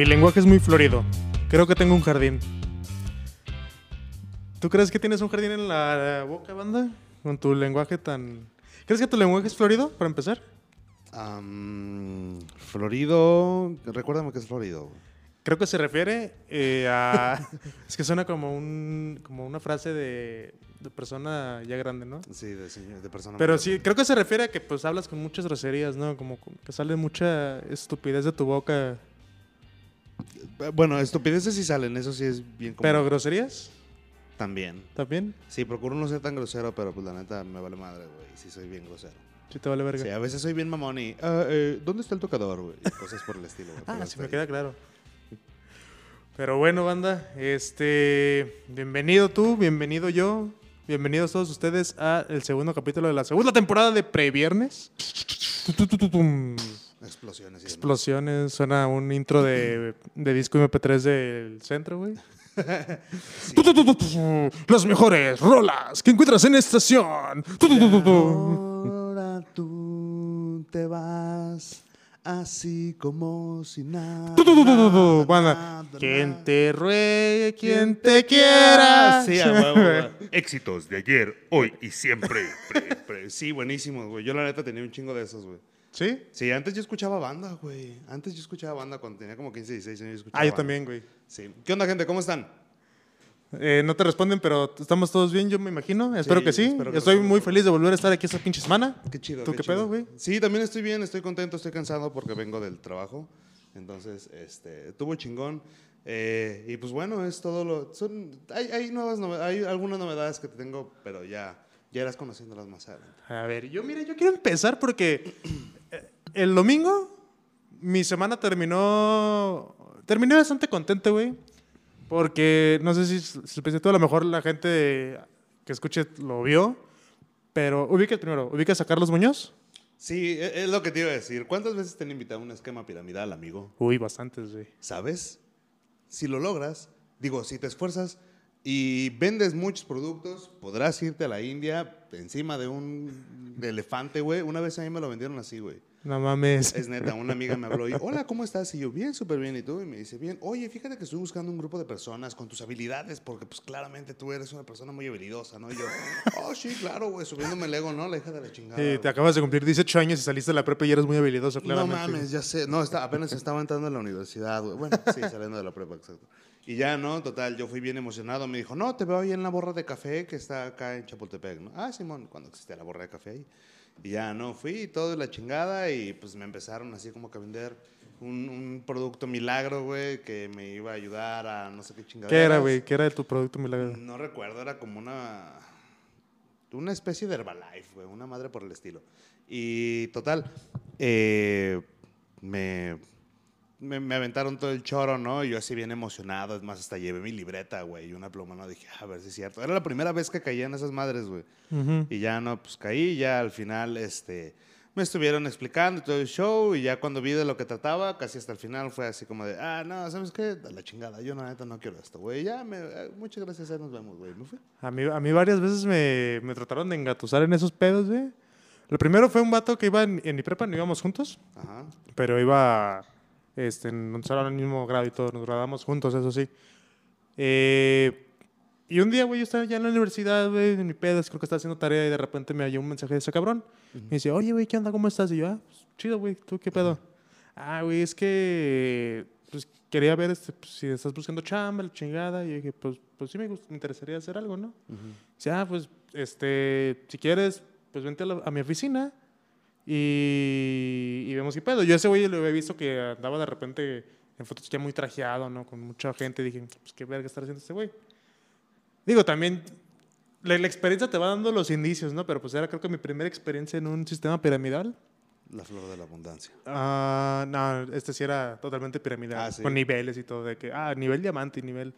Mi lenguaje es muy florido. Creo que tengo un jardín. ¿Tú crees que tienes un jardín en la boca, banda? Con tu lenguaje tan... ¿Crees que tu lenguaje es florido, para empezar? Am, florido. Recuérdame que es florido. Creo que se refiere eh, a... es que suena como, un, como una frase de, de persona ya grande, ¿no? Sí, de, de persona. Pero sí, creo que se refiere a que pues hablas con muchas groserías, ¿no? Como que sale mucha estupidez de tu boca. Eh, Bueno, estupideces sí salen, eso sí es bien común. Pero groserías También. también. Sí, procuro no ser tan grosero, pero pues la neta me vale madre, güey. Sí, soy bien grosero. Sí te vale verga. Sí, a veces soy bien mamón y. "Ah, eh, ¿Dónde está el tocador, güey? Y cosas por el estilo, güey. Ah, sí me queda claro. Pero bueno, banda, este, bienvenido tú, bienvenido yo, bienvenidos todos ustedes a el segundo capítulo de la segunda temporada de Previernes. Tu, tu, tu, tu, tum. Explosiones y demás. Explosiones, suena un intro de, de disco MP3 del centro, güey. Tu, tu, tu, tu, tu. Las mejores rolas que encuentras en estación. Tu, tu, tu, tu, tu. Ahora tú te vas así como si nada. Tu, tu, tu, quien te ruegue, quien te quiera. Sí. Éxitos de ayer, hoy y siempre. Pre- pre- Sí, buenísimos, güey. Yo la neta tenía un chingo de esos, güey. ¿Sí? Sí, antes yo escuchaba banda, güey. Antes yo escuchaba banda cuando tenía como 15, 16 años. yo escuchaba Ah, yo banda. también, güey. Sí. ¿Qué onda, gente? ¿Cómo están? Eh, no te responden, pero estamos todos bien, yo me imagino. Espero que sí. espero que Estoy sí. muy feliz de volver a estar aquí esta pinche semana. Qué chido. ¿Tú qué chido. pedo, güey? Sí, también estoy bien, estoy contento, estoy cansado porque vengo del trabajo. Entonces, este, tuvo chingón. Eh, y pues bueno, es todo lo. Son, hay, hay nuevas hay algunas novedades que te tengo, pero ya, ya irás conociéndolas más adelante. A ver, yo mire, yo quiero empezar porque eh, el domingo mi semana terminó. Terminé bastante contento, güey. Porque no sé si supiste tú, a lo mejor la gente que escuche lo vio. Pero ubica primero, ubicas a Carlos Muñoz. Sí, e- es, lo que te iba a decir. ¿Cuántas veces te han invitado a un esquema piramidal, amigo? Uy, bastantes, güey. ¿Sabes? Si lo logras, digo, si te esfuerzas y vendes muchos productos, podrás irte a la India encima de un elefante, güey. Una vez a mí me lo vendieron así, güey. No mames. Es neta, una amiga me habló y, hola, ¿cómo estás? Y yo, bien, súper bien. ¿Y tú? Y me dice, bien, oye, fíjate que estoy buscando un grupo de personas con tus habilidades, porque pues claramente tú eres una persona muy habilidosa, ¿no? Y yo, oh, sí, claro, güey, subiéndome el ego, ¿no? La hija de la chingada. Sí, güey". te acabas de cumplir 18 años y saliste de la prepa y eres muy habilidoso, No claramente. mames, ya sé. No, está, apenas estaba entrando a la universidad, güey. Bueno, sí, saliendo de la prepa, exacto. Y ya, ¿no? Total, yo fui bien emocionado. Me dijo, no, te veo ahí en la borra de café que está acá en Chapultepec, ¿no? Ah, Simón, cuando existía la borra de café ahí. Y ya, ¿no? Fui y todo de la chingada y pues me empezaron así como que a vender un, un producto milagro, güey, que me iba a ayudar a no sé qué chingada. ¿Qué era, güey? ¿Qué era de tu producto milagro? No recuerdo, era como una. Una especie de Herbalife, güey, una madre por el estilo. Y total, eh, me, me, me aventaron todo el choro, ¿no? Y yo así bien emocionado, es más, hasta llevé mi libreta, güey, y una pluma, ¿no? Dije, "Ah, a ver si es cierto. Era la primera vez que caía en esas madres, güey. Y ya no, pues caí, ya al final, este, me estuvieron explicando todo el show, y ya cuando vi de lo que trataba, casi hasta el final fue así como de, ah, no, ¿sabes qué? A la chingada, yo la neta no quiero esto, güey, ya, me, eh, muchas gracias, ahí nos vemos, güey, me fui. A mí, a mí varias veces me, me trataron de engatusar en esos pedos, güey. Lo primero fue un vato que iba en, en mi prepa, no íbamos juntos, Ajá. pero iba este, salón en el mismo grado y todo, nos graduamos juntos, eso sí. Eh, y un día, güey, yo estaba ya en la universidad, güey, en mi pedo, creo que estaba haciendo tarea y de repente me halló un mensaje de ese cabrón. Me dice, oye, güey, ¿qué onda? ¿Cómo estás? Y yo, ah, pues, chido, güey, ¿tú qué pedo? Ah, güey, es que pues, quería ver este, pues, si estás buscando chamba, la chingada. Y yo dije, pues, pues sí me, me interesaría hacer algo, ¿no? Dice, ah, pues, este, si quieres, pues vente a, la- a mi oficina y, qué pedo. Yo a ese güey lo había visto que andaba de repente en fotos ya muy trajeado, ¿no? Con mucha gente. Dije, pues qué verga está haciendo este güey. Digo, también la, la experiencia te va dando los indicios, ¿no? Pero pues era creo que mi primera experiencia en un sistema piramidal. La flor de la abundancia. Ah, no, este sí era totalmente piramidal, Ah, sí. con niveles y todo, de que, ah, nivel diamante y nivel...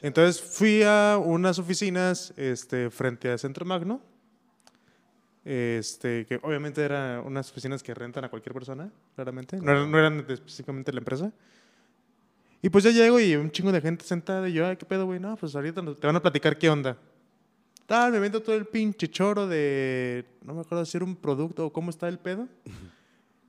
Entonces fui a unas oficinas este, frente al Centro Magno, este, que obviamente eran unas oficinas que rentan a cualquier persona, claramente, no eran, no eran específicamente la empresa. Y pues ya llego y un chingo de gente sentada y yo, ay, ¿qué pedo, güey? No, pues ahorita te van a platicar qué onda. Tal, me vendo todo el pinche choro de, no me acuerdo si era un producto o cómo está el pedo.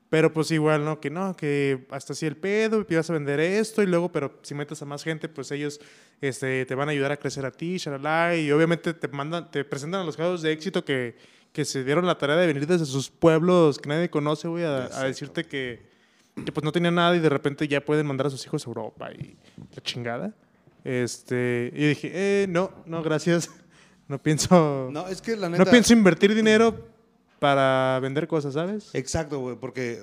Pero pues igual, ¿no? Que no, que hasta así el pedo, y vas a vender esto, y luego, pero si metes a más gente, pues ellos este, te van a ayudar a crecer a ti, shalala, y obviamente te mandan, te presentan a los casos de éxito que, que se dieron la tarea de venir desde sus pueblos que nadie conoce, güey, a, a decirte que, que pues no tenían nada y de repente ya pueden mandar a sus hijos a Europa y la chingada. Este, y dije, eh, no, no, gracias. No pienso, no, No, es que la neta... pienso invertir dinero para vender cosas, ¿sabes? Exacto, güey, porque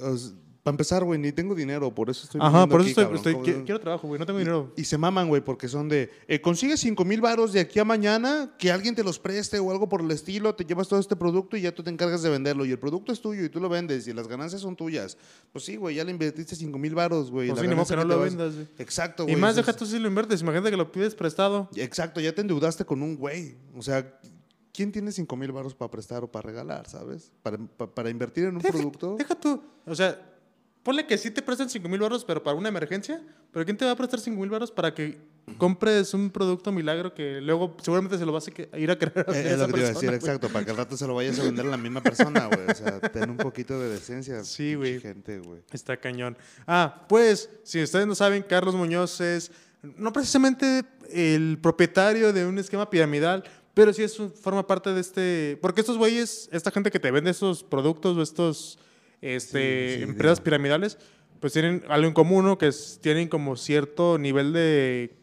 para empezar, güey, ni tengo dinero, por eso estoy Ajá, por eso aquí, estoy, quiero, quiero trabajo, güey, no tengo dinero. Y se maman, güey, porque son de, eh, consigues 5 mil varos de aquí a mañana, que alguien te los preste o algo por el estilo, te llevas todo este producto y ya tú te encargas de venderlo. Y el producto es tuyo y tú lo vendes y las ganancias son tuyas. Pues sí, güey, ya le invertiste 5 mil varos, güey. Pues sí, ganancia que no lo vas- vendas, güey. Exacto, Y güey. más eso deja tú si lo inviertes, imagínate que lo pides prestado. Exacto, ya te endeudaste con un güey. O sea, ¿quién tiene 5 mil varos para prestar o para regalar, sabes? Para, pa- para invertir en un Deja- producto. Deja tú, o sea, ponle que sí te prestan 5 mil baros, pero para una emergencia. Pero ¿quién te va a prestar 5 mil baros para que compres un producto milagro que luego seguramente se lo vas a ir a Eh, esa es lo que te iba a persona, decir, exacto, para que al rato se lo vayas a vender a la misma persona, güey. O sea, ten un poquito de decencia. Sí, güey. Gente, güey. Está cañón. Ah, pues, si ustedes no saben, Carlos Muñoz es no precisamente el propietario de un esquema piramidal, pero sí es forma parte de este. Porque estos güeyes, esta gente que te vende estos productos o estos este, Sí, sí, empresas digo. piramidales, pues tienen algo en común, ¿no? Que es- tienen como cierto nivel de.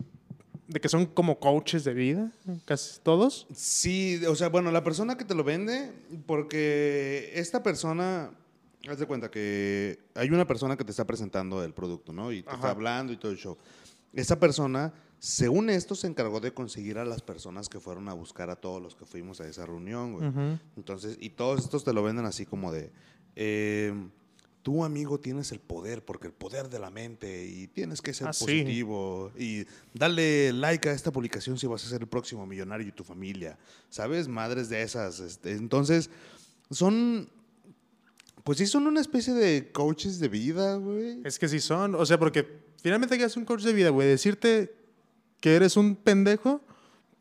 de que son como coaches de vida, casi todos. Sí, o sea, bueno, la persona que te lo vende, porque esta persona, haz de cuenta que hay una persona que te está presentando el producto, ¿no? Y te Ajá. está hablando y todo el show. Esa persona, según esto, se encargó de conseguir a las personas que fueron a buscar a todos los que fuimos a esa reunión, güey. Entonces, y todos estos te lo venden así como de, eh, tú amigo tienes el poder, porque el poder de la mente, y tienes que ser Ah, sí. positivo, y dale like a esta publicación si vas a ser el próximo millonario y tu familia, ¿sabes? Madres de esas. este, entonces, son, pues sí, son una especie de coaches de vida, güey. Es que sí son, o sea, porque finalmente que es un coach de vida, güey, decirte que eres un pendejo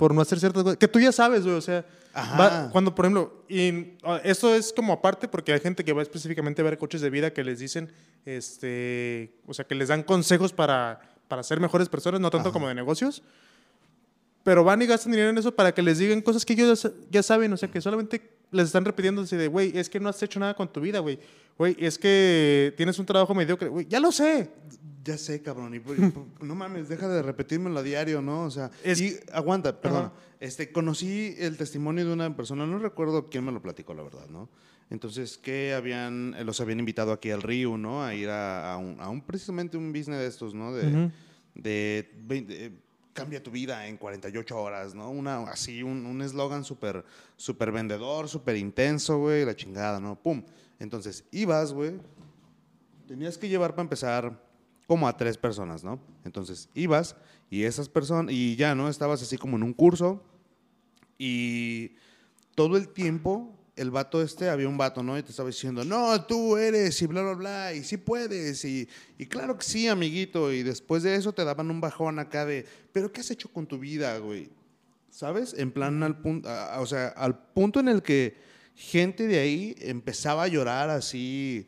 por no hacer ciertas cosas, que tú ya sabes, güey, o sea, Ajá. va- cuando, por ejemplo, y ah, esto es como aparte porque hay gente que va específicamente a ver coaches de vida que les dicen, este, o sea, que les dan consejos para, para ser mejores personas, no tanto Ajá. como de negocios, pero van y gastan dinero en eso para que les digan cosas que ellos ya saben, o sea, que solamente les están repitiendo así de, güey, es que no has hecho nada con tu vida, güey. Güey, es que tienes un trabajo mediocre, güey, ya lo sé. Ya sé, cabrón. Y, y por- no mames, deja de repetírmelo a diario, ¿no? O sea, Es- y aguanta, perdón. Ajá. Este, conocí el testimonio de una persona, no recuerdo quién me lo platicó, la verdad, ¿no? Entonces, que habían, eh, los habían invitado aquí al Río, ¿no? A ir a, a un, a un- precisamente un business de estos, ¿no? De, eh, cambia tu vida en 48 horas, ¿no? Una, así, un un eslogan súper súper vendedor, súper intenso, güey, la chingada, ¿no? Pum. Entonces, ibas, güey, tenías que llevar para empezar como a tres personas, ¿no? Entonces, ibas y esas personas, y ya, ¿no? Estabas así como en un curso y todo el tiempo el vato este, había un vato, ¿no? Y te estaba diciendo, no, tú eres y bla, bla, bla, y sí puedes, y, y claro que sí, amiguito. Y después de eso te daban un bajón acá de, pero ¿qué has hecho con tu vida, güey? ¿Sabes? En plan, al punto, o sea, al punto en el que gente de ahí empezaba a llorar así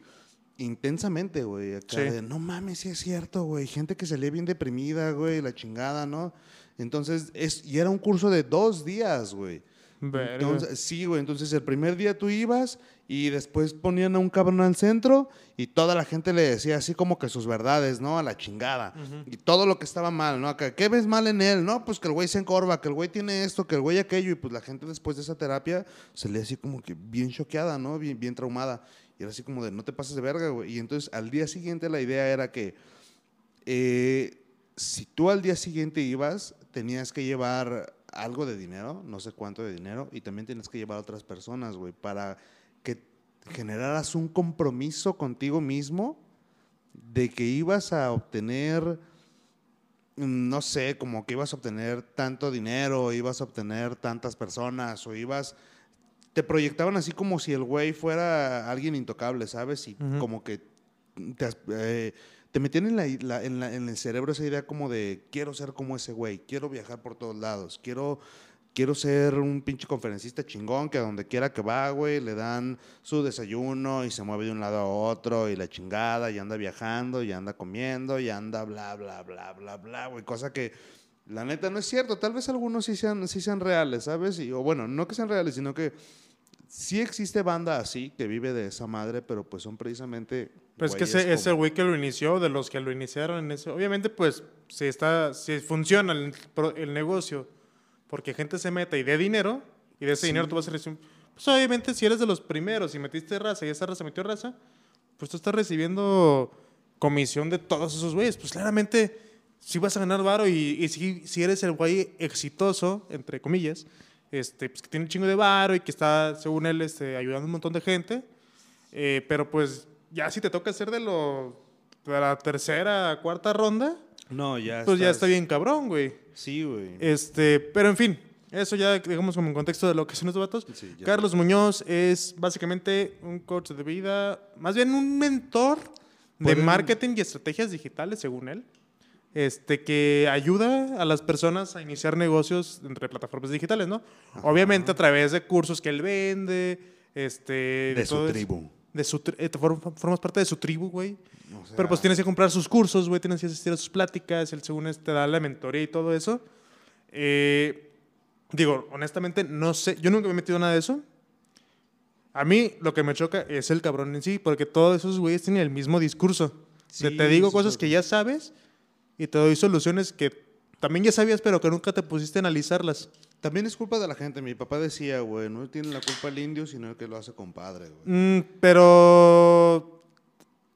intensamente, güey. Acá Sí. de, no mames, sí es cierto, güey. Gente que salía bien deprimida, güey, la chingada, ¿no? Entonces, es, y era un curso de dos días, güey. Entonces, sí, güey. Entonces, el primer día tú ibas y después ponían a un cabrón al centro y toda la gente le decía así como que sus verdades, ¿no? A la chingada. Y todo lo que estaba mal, ¿no? Acá, ¿qué ves mal en él? No, pues que el güey se encorva, que el güey tiene esto, que el güey aquello. Y pues la gente después de esa terapia se le así como que bien choqueada, ¿no? Bien, bien traumada. Y era así como de, no te pases de verga, güey. Y entonces al día siguiente la idea era que eh, si tú al día siguiente ibas, tenías que llevar algo de dinero, no sé cuánto de dinero, y también tienes que llevar a otras personas, güey, para que generaras un compromiso contigo mismo de que ibas a obtener, no sé, como que ibas a obtener tanto dinero, ibas a obtener tantas personas, o ibas, te proyectaban así como si el güey fuera alguien intocable, ¿sabes? Y como que te, eh, te metían en, la, la- en, la- en el cerebro esa idea como de quiero ser como ese güey, quiero viajar por todos lados, quiero quiero ser un pinche conferencista chingón que a donde quiera que va, güey, le dan su desayuno y se mueve de un lado a otro y la chingada y anda viajando y anda comiendo y anda bla, bla, bla, bla, bla, güey. Cosa que la neta no es cierto. Tal vez algunos sí sean, sí sean reales, ¿sabes? Y, o bueno, no que sean reales, sino que sí existe banda así que vive de esa madre, pero pues son precisamente... Pues que güeyes ese, ese güey que lo inició, de los que lo iniciaron en eso, obviamente pues si está, si funciona el negocio, porque gente se meta y dé dinero, y de ese dinero tú vas a recibir, pues obviamente si eres de los primeros y metiste raza y esa raza metió raza, pues tú estás recibiendo comisión de todos esos güeyes, pues claramente si vas a ganar varo y, y si, si eres el güey exitoso, entre comillas, este, pues que tiene un chingo de varo y que está, según él, este, ayudando a un montón de gente, eh, pero pues ya si te toca ser de, lo, de la tercera, cuarta ronda, No, ya pues ya estás- está bien cabrón, güey. Sí, güey. Este, pero en fin, eso ya digamos como en contexto de lo que son estos vatos. Sí, ya Carlos Muñoz es básicamente un coach de vida, más bien un mentor de marketing y estrategias digitales, según él. Este, que ayuda a las personas a iniciar negocios entre plataformas digitales, ¿no? Obviamente a través de cursos que él vende, este... De su tribu. De su tri- eh, formas parte de su tribu, güey. O sea, Pero pues tienes que comprar sus cursos, güey, tienes que asistir a sus pláticas, él según te da la mentoría y todo eso. Eh, digo, honestamente, no sé, yo nunca me he metido en nada de eso. A mí lo que me choca es el cabrón en sí, porque todos esos güeyes tienen el mismo discurso. Sí, te digo cosas que ya sabes y te doy soluciones que también ya sabías, pero que nunca te pusiste a analizarlas. También es culpa de la gente. Mi papá decía, güey, no tiene la culpa el indio, sino el que lo hace compadre, güey. Mm, pero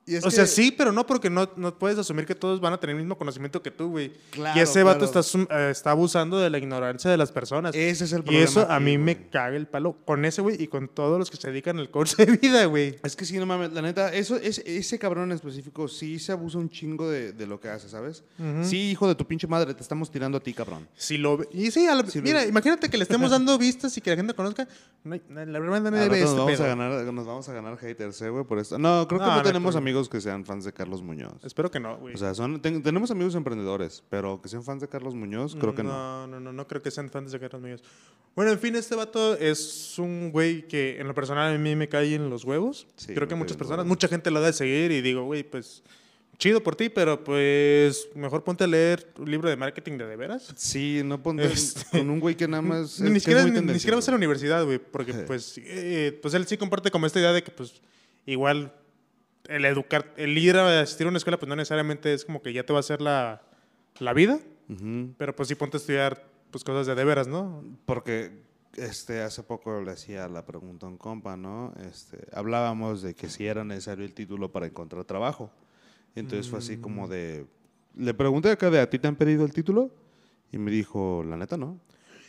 Y o sea, sí, pero no porque no, no puedes asumir que todos van a tener el mismo conocimiento que tú, güey. Claro, y ese vato claro. está, eh, está abusando de la ignorancia de las personas. Ese es el y problema. eso a mí me caga el palo con ese, güey, y con todos los que se dedican al coach de vida, güey. Es que sí, no mames, la neta, eso, es, ese cabrón en específico sí se abusa un chingo de, de lo que hace, ¿sabes? Sí, hijo de tu pinche madre, te estamos tirando a ti, cabrón. Si lo ve- y sí, a la- Si lo- mira, imagínate que le estemos dando vistas y que la gente conozca. No, la verdad no debe nos, este vamos pedo. a ganar, nos vamos a ganar haters, eh, güey, por esto. No, creo que No, tenemos creo. Amigos que sean fans de Carlos Muñoz. Espero que no, güey. O sea, son, ten- tenemos amigos emprendedores, pero que sean fans de Carlos Muñoz, creo que no. No, no, no, no creo que sean fans de Carlos Muñoz. Bueno, en fin, este vato es un güey que en lo personal a mí me cae en los huevos. Sí, creo que muchas personas, huevos. mucha gente lo da de seguir y digo, güey, pues chido por ti, pero pues mejor ponte a leer un libro de marketing de de veras. Sí, no ponte Este- con un güey que nada más. ni, siquiera, ni- ni siquiera vas a la universidad, güey, porque pues, eh, pues él sí comparte como esta idea de que pues igual el educar, el ir a asistir a una escuela pues no necesariamente es como que ya te va a hacer la, la vida, pero pues sí ponte a estudiar pues cosas de de veras, ¿no? Porque este, hace poco le hacía la pregunta a un compa, ¿no? Este, hablábamos de que si era necesario el título para encontrar trabajo. Entonces fue así como Mm. de... Le pregunté acá de, ¿a ti te han pedido el título? Y me dijo, la neta, no.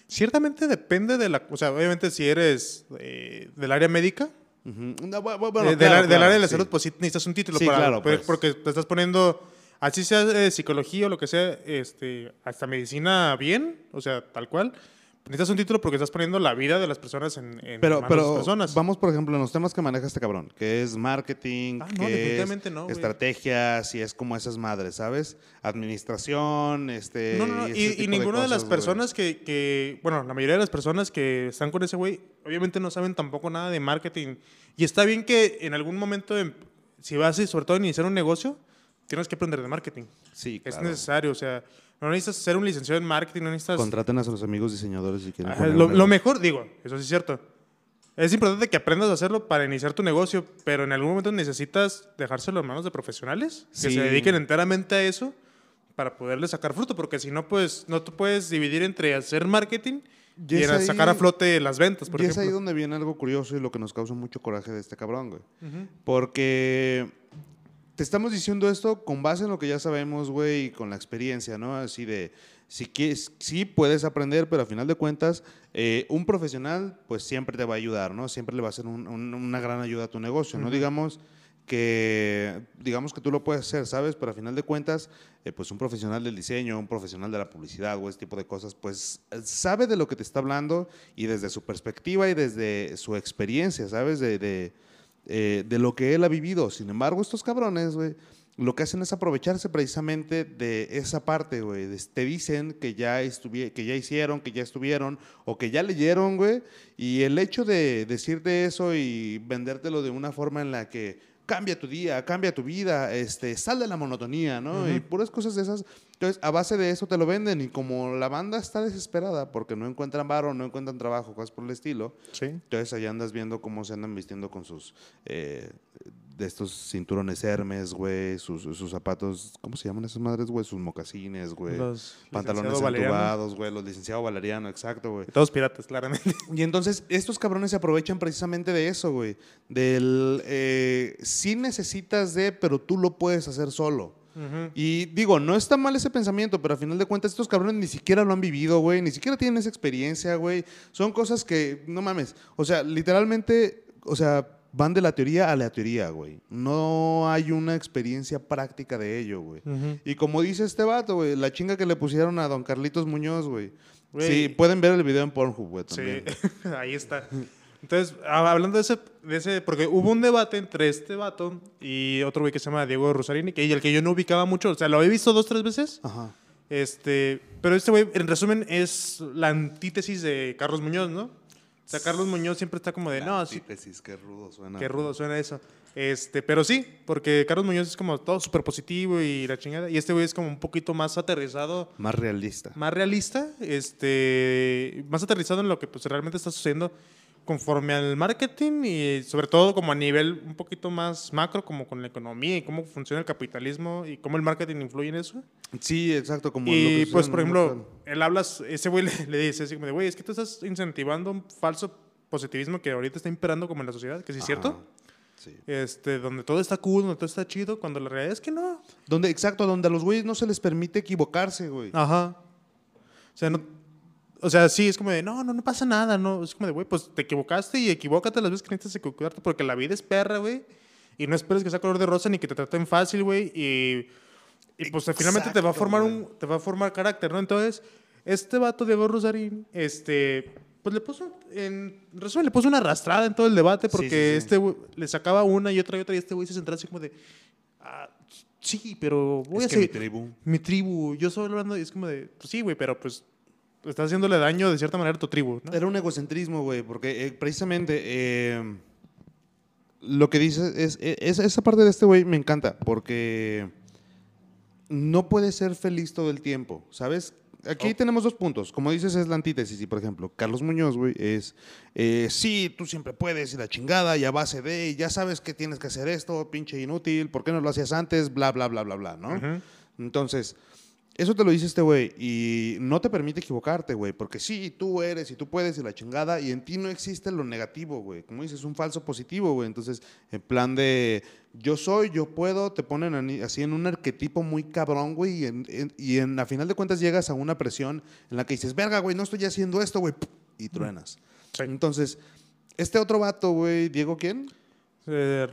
Ciertamente depende de la... O sea, obviamente si eres eh, del área médica, No, bueno, del, claro, claro, área de la sí. salud, pues sí necesitas un título. Sí, para, claro, pues. Porque te estás poniendo, así sea eh, psicología o lo que sea, este, hasta medicina bien, o sea, tal cual. Necesitas un título porque estás poniendo la vida de las personas en, en Pero, manos de las pero personas. vamos, por ejemplo, en los temas que maneja este cabrón, que es marketing, Ah, no, que es no, estrategias y es como esas madres, ¿sabes? Administración, este... No, no, Y, tipo y de ninguna de, las cosas, güey. personas que, que, bueno, la mayoría de las personas que están con ese güey, obviamente no saben tampoco nada de marketing. Y está bien que en algún momento, em- si vas y sobre todo a iniciar un negocio, tienes que aprender de marketing. Sí, Es claro. necesario, o sea, no necesitas ser un licenciado en marketing, no necesitas... Contraten a sus amigos diseñadores si quieren Ajá, lo, lo mejor, digo, eso sí es cierto. Es importante que aprendas a hacerlo para iniciar tu negocio, pero en algún momento necesitas dejárselo en manos de profesionales que Sí. se dediquen enteramente a eso para poderle sacar fruto, porque si no, pues no te puedes dividir entre hacer marketing Y y, ahí- sacar a flote las ventas, por y es ahí ejemplo. donde viene algo curioso y lo que nos causa mucho coraje de este cabrón, güey. Porque te estamos diciendo esto con base en lo que ya sabemos, güey, y con la experiencia, ¿no? Así de, si quieres, sí puedes aprender, pero a final de cuentas, eh, un profesional, pues siempre te va a ayudar, ¿no? Siempre le va a ser un- un- una gran ayuda a tu negocio, ¿no? Digamos que digamos que tú lo puedes hacer, ¿sabes? Pero a final de cuentas, eh, pues un profesional del diseño, un profesional de la publicidad o este tipo de cosas, pues sabe de lo que te está hablando y desde su perspectiva y desde su experiencia, ¿sabes? De, de, eh, de lo que él ha vivido. Sin embargo, estos cabrones, güey, lo que hacen es aprovecharse precisamente de esa parte, güey. Te dicen que ya, que ya hicieron, que ya estuvieron o que ya leyeron, güey. Y el hecho de decirte eso y vendértelo de una forma en la que cambia tu día, cambia tu vida, este, sal de la monotonía, ¿no? Y puras cosas de esas. Entonces, a base de eso te lo venden y como la banda está desesperada porque no encuentran varo, no encuentran trabajo, cosas por el estilo, Sí. entonces allá andas viendo cómo se andan vistiendo con sus eh, de estos cinturones Hermes, güey, sus, sus zapatos, ¿cómo se llaman esas madres, güey? Sus mocasines, güey. Los Pantalones entubados, güey, los licenciado Valeriano, exacto, güey. Todos piratas, claramente. Y entonces estos cabrones se aprovechan precisamente de eso, güey. Del eh, sí necesitas de, pero tú lo puedes hacer solo. Y digo, no está mal ese pensamiento, pero a final de cuentas estos cabrones ni siquiera lo han vivido, güey, ni siquiera tienen esa experiencia, güey. Son cosas que, no mames, o sea, literalmente, o sea, van de la teoría a la teoría, güey. No hay una experiencia práctica de ello, güey. Y como dice este vato, güey, la chinga que le pusieron a don Carlitos Muñoz, güey. Sí, pueden ver el video en Pornhub, güey, Sí, ahí está. Entonces, hab- hablando de ese, de ese, porque hubo un debate entre este vato y otro güey que se llama Diego Rosarini, que y el que yo no ubicaba mucho, o sea, lo había visto dos, tres veces, Ajá. este, pero este güey, en resumen, es la antítesis de Carlos Muñoz, ¿no? O sea, Carlos Muñoz siempre está como de, no, sí, qué rudo suena. qué rudo suena eso. Este, pero sí, porque Carlos Muñoz es como todo súper positivo y la chingada, y este güey es como un poquito más aterrizado Más realista. más realista, este, más aterrizado en lo que pues, realmente está sucediendo conforme al marketing y sobre todo como a nivel un poquito más macro, como con la economía y cómo funciona el capitalismo y cómo el marketing influye en eso. Sí, exacto. Como y pues, por ejemplo, local. él hablas, ese güey le, le dice así como de, güey, es que tú estás incentivando un falso positivismo que ahorita está imperando como en la sociedad, que sí es cierto, Sí. este, donde todo está cool, donde todo está chido, cuando la realidad es que no. Donde, exacto, donde a los güeyes no se les permite equivocarse, güey. Ajá. O sea, no, o sea, sí, es como de, no, no, no pasa nada, no. Es como de, güey, pues te equivocaste y equivócate las veces que necesitas equivocarte porque la vida es perra, güey. Y no esperes que sea color de rosa ni que te traten fácil, güey. Y, y pues finalmente te va a Exacto, formar güey. un, te va a formar carácter, ¿no? Entonces, este vato Diego Rosarín, este, pues le puso, en resumen, le puso una arrastrada en todo el debate Sí, porque sí, sí. este güey le sacaba una y otra y otra y este güey se centraba así como de, ah, sí, pero voy es a que mi seguir tribu. mi tribu, yo solo hablando y es como de, pues sí, güey, pero pues estás haciéndole daño de cierta manera a tu tribu, ¿no? Era un egocentrismo, güey, porque eh, precisamente eh, lo que dices es, es- esa parte de este güey me encanta, porque no puede ser feliz todo el tiempo, ¿sabes? Aquí Oh. tenemos dos puntos. Como dices, es la antítesis. Y, por ejemplo, Carlos Muñoz, güey, es, eh, sí, tú siempre puedes y la chingada y a base de, ya sabes que tienes que hacer esto, pinche inútil, ¿por qué no lo hacías antes? Bla, bla, bla, bla, bla, ¿no? Entonces, eso te lo dice este güey y no te permite equivocarte, güey, porque sí, tú eres y tú puedes y la chingada y en ti no existe lo negativo, güey. Como dices, un falso positivo, güey. Entonces, en plan de yo soy, yo puedo, te ponen así en un arquetipo muy cabrón, güey, y, en, en- y en, a final de cuentas llegas a una presión en la que dices, verga, güey, no estoy haciendo esto, güey, y truenas. Sí. Entonces, este otro vato, güey, Diego, ¿quién? Eh,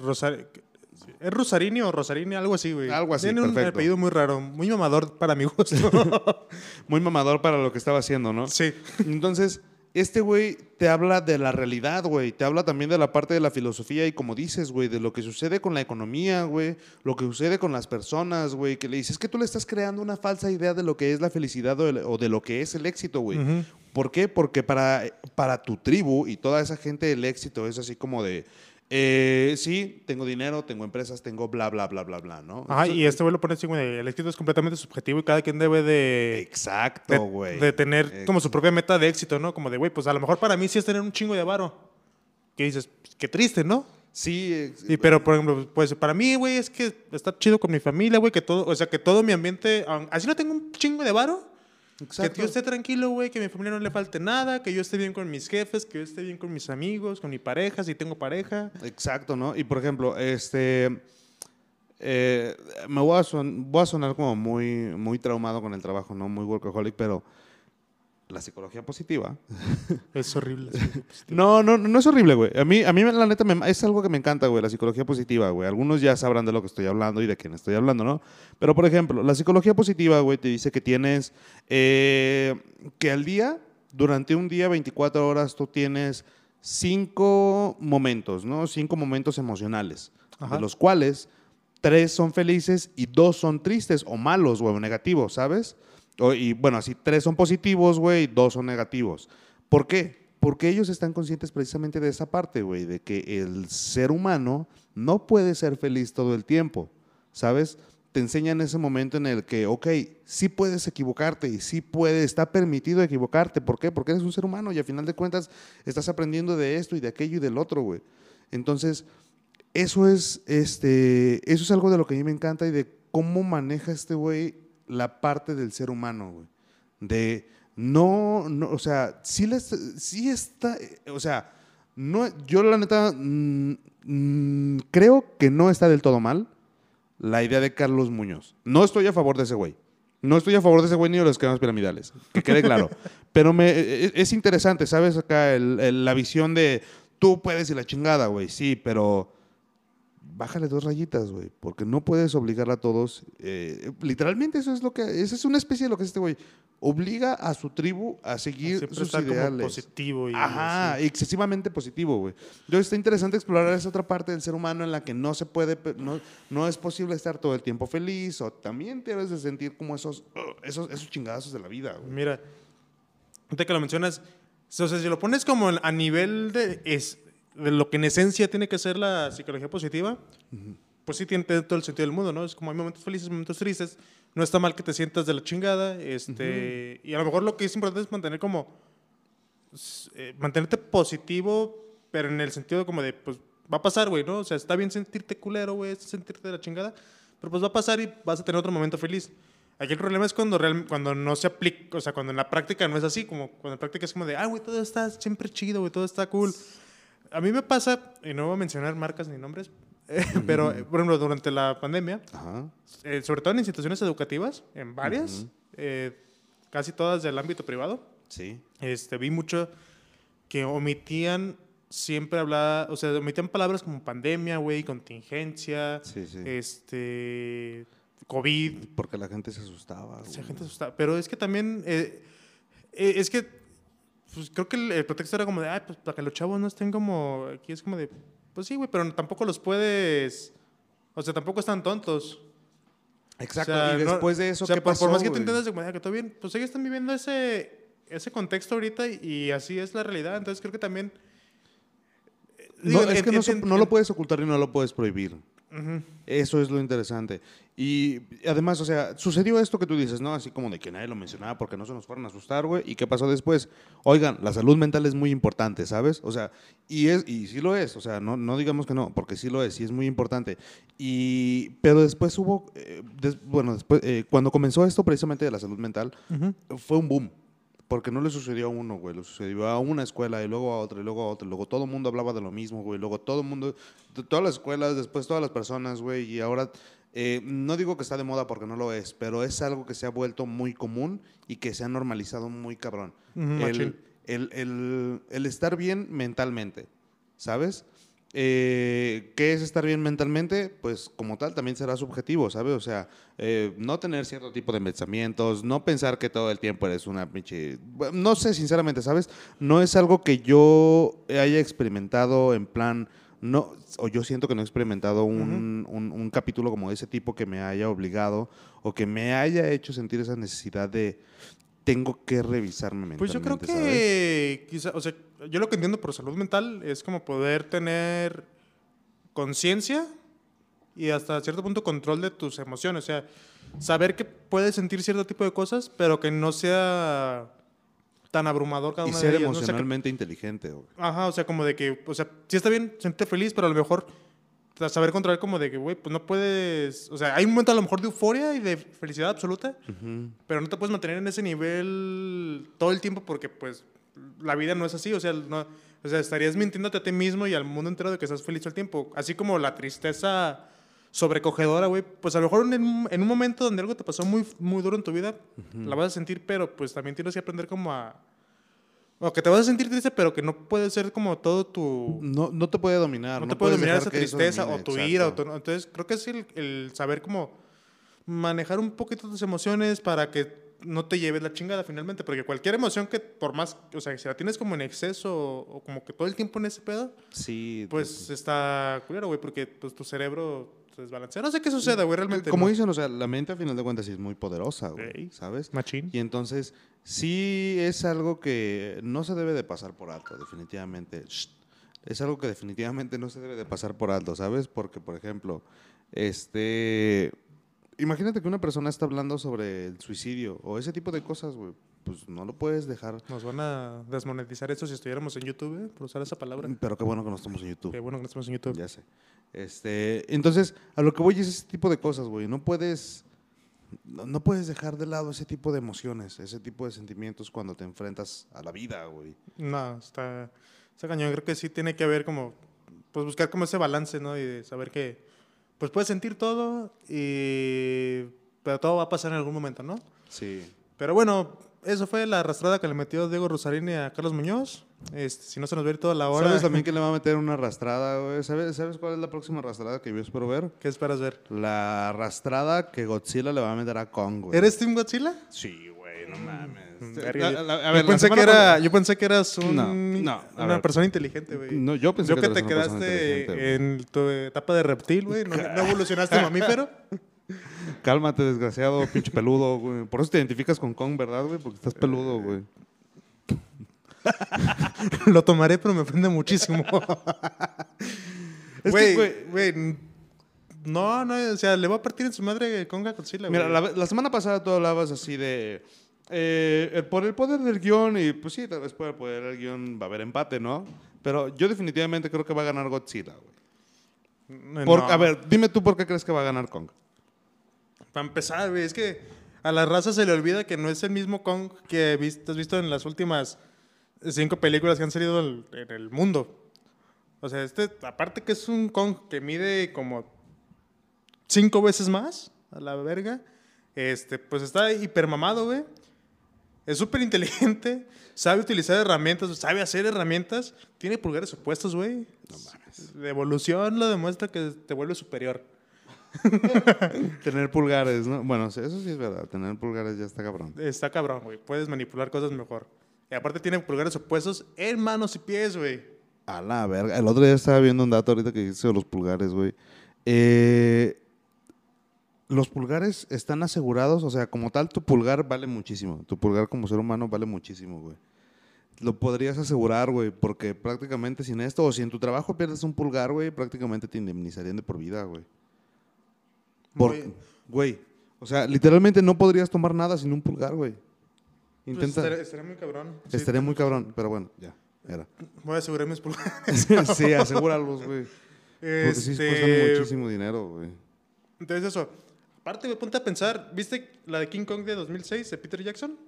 ¿Es Rosarini o Rosarini? Algo así, güey. Algo así, Tiene un perfecto. apellido muy raro, muy mamador para mi gusto. Muy mamador para lo que estaba haciendo, ¿no? sí. Entonces, este güey te habla de la realidad, güey. Te habla también de la parte de la filosofía y como dices, güey, de lo que sucede con la economía, güey. Lo que sucede con las personas, güey. Que le dices que tú le estás creando una falsa idea de lo que es la felicidad o, el- o de lo que es el éxito, güey. ¿Por qué? Porque para, para tu tribu y toda esa gente el éxito es así como de... eh, sí, tengo dinero, tengo empresas, tengo bla, bla, bla, bla, bla, ¿no? Ajá, y este güey lo pone así de, el éxito es completamente subjetivo y cada quien debe de... Exacto, güey. de tener como su propia meta de éxito, ¿no? Como de, güey, pues a lo mejor para mí sí es tener un chingo de varo. Que dices, pues, qué triste, ¿no? Sí, Y pero, por ejemplo, pues para mí, güey, es que está chido con mi familia, güey, que todo, o sea, que todo mi ambiente, así no tengo un chingo de varo, exacto. que yo esté tranquilo, güey, que a mi familia no le falte nada, que yo esté bien con mis jefes, que yo esté bien con mis amigos, con mi pareja, si tengo pareja. Exacto, ¿no? Y por ejemplo, este. eh, me voy a, son- voy a sonar como muy, muy traumado con el trabajo, ¿no? Muy workaholic, pero la psicología positiva. Es horrible. No, no, no es horrible, güey. A mí, a mí la neta me- es algo que me encanta, güey, la psicología positiva, güey. Algunos ya sabrán de lo que estoy hablando y de quién estoy hablando, ¿no? Pero, por ejemplo, la psicología positiva, güey, te dice que tienes, eh, que al día, durante un día, 24 horas, tú tienes cinco momentos, ¿no? Cinco momentos emocionales, Ajá. de los cuales tres son felices y dos son tristes o malos, güey, o negativos, ¿sabes? Y bueno, así tres son positivos, güey, dos son negativos. ¿Por qué? Porque ellos están conscientes precisamente de esa parte, güey, de que el ser humano no puede ser feliz todo el tiempo, ¿sabes? Te enseñan ese momento en el que, ok, sí puedes equivocarte y sí puede, está permitido equivocarte. ¿Por qué? Porque eres un ser humano y a final de cuentas estás aprendiendo de esto y de aquello y del otro, güey. Entonces, eso es, este, eso es algo de lo que a mí me encanta y de cómo maneja este güey la parte del ser humano, güey. De no, no, o sea, sí, les, sí está, o sea, no, yo la neta mm, mm, creo que no está del todo mal la idea de Carlos Muñoz. No estoy a favor de ese güey. No estoy a favor de ese güey ni de los esquemas piramidales, que quede claro. Pero me, es, es interesante, ¿sabes? Acá el- el- la visión de tú puedes y la chingada, güey. Sí, pero bájale dos rayitas, güey, porque no puedes obligar a todos. eh, literalmente eso es lo que, esa es una especie de lo que es este güey. Obliga a su tribu a seguir Siempre sus está como ideales. positivo y Ajá, así. excesivamente positivo, güey. Entonces está interesante explorar esa otra parte del ser humano en la que no se puede, no, no es posible estar todo el tiempo feliz o también debes de sentir como esos, uh, esos, esos chingadazos de la vida, güey. Mira, ahorita que lo mencionas, o sea, si lo pones como a nivel de, es, de lo que en esencia tiene que ser la psicología positiva, pues sí tiene todo el sentido del mundo, ¿no? Es como hay momentos felices, momentos tristes, no está mal que te sientas de la chingada, este, y a lo mejor lo que es importante es mantener como, eh, mantenerte positivo, pero en el sentido como de, pues va a pasar, güey, ¿no? O sea, está bien sentirte culero, güey, sentirte de la chingada, pero pues va a pasar y vas a tener otro momento feliz. Aquí el problema es cuando, real- cuando no se aplica, o sea, cuando en la práctica no es así, como cuando en la práctica es como de, ah, güey, todo está siempre chido, güey, todo está cool. A mí me pasa, y no voy a mencionar marcas ni nombres, pero, eh, por ejemplo, durante la pandemia, Ajá. eh, sobre todo en instituciones educativas, en varias, eh, casi todas del ámbito privado, Sí. este, vi mucho que omitían siempre hablar, o sea, omitían palabras como pandemia, güey, contingencia, Sí, sí. este, COVID, Porque la gente se asustaba. Sí, güey. la gente asusta. Pero es que también, eh, eh, es que, pues creo que el, el pretexto era como de, ay, pues para que los chavos no estén como, aquí es como de, pues sí, güey, pero tampoco los puedes, o sea, tampoco están tontos. Exacto. O sea, y no- después de eso, o sea, ¿qué por, pasó, por más que te entiendas de como, "Ah, que todo bien, pues ellos están viviendo ese, ese contexto ahorita y, y así es la realidad. Entonces creo que también... eh, No, es que no, no lo puedes ocultar y no lo puedes prohibir. Eso es lo interesante. Y además, o sea, sucedió esto que tú dices, ¿no? Así como de que nadie lo mencionaba porque no se nos fueron a asustar, güey. ¿Y qué pasó después? Oigan, la salud mental es muy importante, ¿sabes? O sea, y, es, y sí lo es, o sea, no, no digamos que no, porque sí lo es, sí es muy importante. Y, pero después hubo, eh, des- bueno, después, eh, cuando comenzó esto precisamente de la salud mental, fue un boom. Porque no le sucedió a uno, güey. Le sucedió a una escuela y luego a otra y luego a otra. y Luego todo el mundo hablaba de lo mismo, güey. Luego todo el mundo, todas las escuelas, después todas las personas, güey. Y ahora, eh, no digo que está de moda porque no lo es, pero es algo que se ha vuelto muy común y que se ha normalizado muy cabrón. El, el- el estar bien mentalmente, ¿sabes? Eh, ¿Qué es estar bien mentalmente? Pues como tal también será subjetivo, ¿sabes? O sea, eh, no tener cierto tipo de pensamientos, no pensar que todo el tiempo eres una pinche... No sé, sinceramente, ¿sabes? No es algo que yo haya experimentado en plan... No, o yo siento que no he experimentado un, un- un capítulo como ese tipo que me haya obligado o que me haya hecho sentir esa necesidad de tengo que revisarme mentalmente. Pues yo creo que quizá, o sea, yo lo que entiendo por salud mental es como poder tener conciencia y hasta cierto punto control de tus emociones, o sea, saber que puedes sentir cierto tipo de cosas, pero que no sea tan abrumador cada Y una ser de ellas, ¿no? O sea, que- emocionalmente inteligente, güey. Ajá, o sea, como de que, o sea, sí está bien sentirte feliz, pero a lo mejor saber controlar como de que, güey, pues no puedes, o sea, hay un momento a lo mejor de euforia y de felicidad absoluta, pero no te puedes mantener en ese nivel todo el tiempo porque, pues, la vida no es así, o sea, no, o sea, estarías mintiéndote a ti mismo y al mundo entero de que estás feliz todo el tiempo, así como la tristeza sobrecogedora, güey, pues a lo mejor en un, en un momento donde algo te pasó muy, muy duro en tu vida, la vas a sentir, pero pues también tienes que aprender como a... O que te vas a sentir triste, pero que no puede ser como todo tu... No, no te puede dominar. No, te puede dominar esa tristeza domine, o tu exacto. ira. O tu- entonces, creo que es el, el saber cómo manejar un poquito tus emociones para que no te lleves la chingada finalmente. Porque cualquier emoción que, por más, o sea, si la tienes como en exceso o, como que todo el tiempo en ese pedo, Sí. pues está culero, güey, porque pues, tu cerebro desbalancea. No sé qué sucede, güey, realmente. Como no. dicen, o sea, la mente a final de cuentas sí es muy poderosa, güey, Ey. ¿sabes? Machín. Y entonces, sí es algo que no se debe de pasar por alto, definitivamente. Shh. Es algo que definitivamente no se debe de pasar por alto, ¿sabes? Porque, por ejemplo, este... Imagínate que una persona está hablando sobre el suicidio o ese tipo de cosas, güey. Pues no lo puedes dejar. Nos van a desmonetizar esto si estuviéramos en YouTube, eh, por usar esa palabra. Pero qué bueno que no estamos en YouTube. Qué bueno que no estamos en YouTube. Ya sé. Este, entonces, a lo que voy es ese tipo de cosas, güey. No puedes, no, no puedes dejar de lado ese tipo de emociones, ese tipo de sentimientos cuando te enfrentas a la vida, güey. No, está, está cañón. Creo que sí tiene que haber como, pues buscar como ese balance, ¿no? Y de saber que, pues puedes sentir todo y, pero todo va a pasar en algún momento, ¿no? Sí. Pero bueno, eso fue la arrastrada que le metió Diego Rosarini a Carlos Muñoz. Este, si no se nos va a ir toda la hora. ¿Sabes también que le va a meter una arrastrada, güey? ¿Sabes, ¿Sabes cuál es la próxima arrastrada que yo espero ver? ¿Qué esperas ver? La arrastrada que Godzilla le va a meter a Kong, güey. ¿Eres Team Godzilla? Sí, güey, no mames. Mm, La- yo- la- a yo, ver, la pensé que semana era, pasada- yo pensé que eras un, No, no, a una ver. persona inteligente, güey. No, yo pensé Yo que te quedaste en tu etapa de reptil, güey. No, no evolucionaste a mamífero. Cálmate, desgraciado, pinche peludo, güey. Por eso te identificas con Kong, ¿verdad, güey? Porque estás peludo, güey. Lo tomaré, pero me ofende muchísimo. Es que, Güey, güey, güey. No, no, o sea, le va a partir en su madre Conga Godzilla, güey. Mira, la, la semana pasada tú hablabas así de. eh, el- por el poder del guion, y pues sí, tal vez por el poder del guion va a haber empate, ¿no? Pero yo definitivamente creo que va a ganar Godzilla, güey. Por- No. A ver, dime tú por qué crees que va a ganar Kong. Para empezar, güey, es que a la raza se le olvida que no es el mismo Kong que viste- has visto en las últimas cinco películas que han salido en en el mundo. O sea, este, aparte que es un Kong que mide como cinco veces más a la verga, este, pues está hipermamado, güey. Es súper inteligente, sabe utilizar herramientas, sabe hacer herramientas, tiene pulgares opuestos, güey. No mames. La evolución lo demuestra que te vuelve superior. Tener pulgares, ¿no? Bueno, eso sí es verdad. Tener pulgares ya está cabrón. Está cabrón, güey. Puedes manipular cosas mejor. Y aparte tiene pulgares opuestos en manos y pies, güey. A la verga. El otro día estaba viendo un dato ahorita que dice de los pulgares, güey. Eh, los pulgares están asegurados, o sea, como tal, tu pulgar vale muchísimo. Tu pulgar como ser humano vale muchísimo, güey. Lo podrías asegurar, güey, porque prácticamente sin esto, o si en tu trabajo pierdes un pulgar, güey, prácticamente te indemnizarían de por vida, güey. Por, güey, o sea, literalmente no podrías tomar nada sin un pulgar, güey. Pues Intenta. estaría, estaría muy cabrón. Sí, estaría muy cabrón, pero bueno, ya, era. Voy a asegurar mis pulgares. sí, asegúralos, güey. Porque sí Este, cuestan muchísimo dinero, güey. Entonces eso. Aparte, güey, ponte a pensar. ¿Viste la de King Kong de 2006 de Peter Jackson?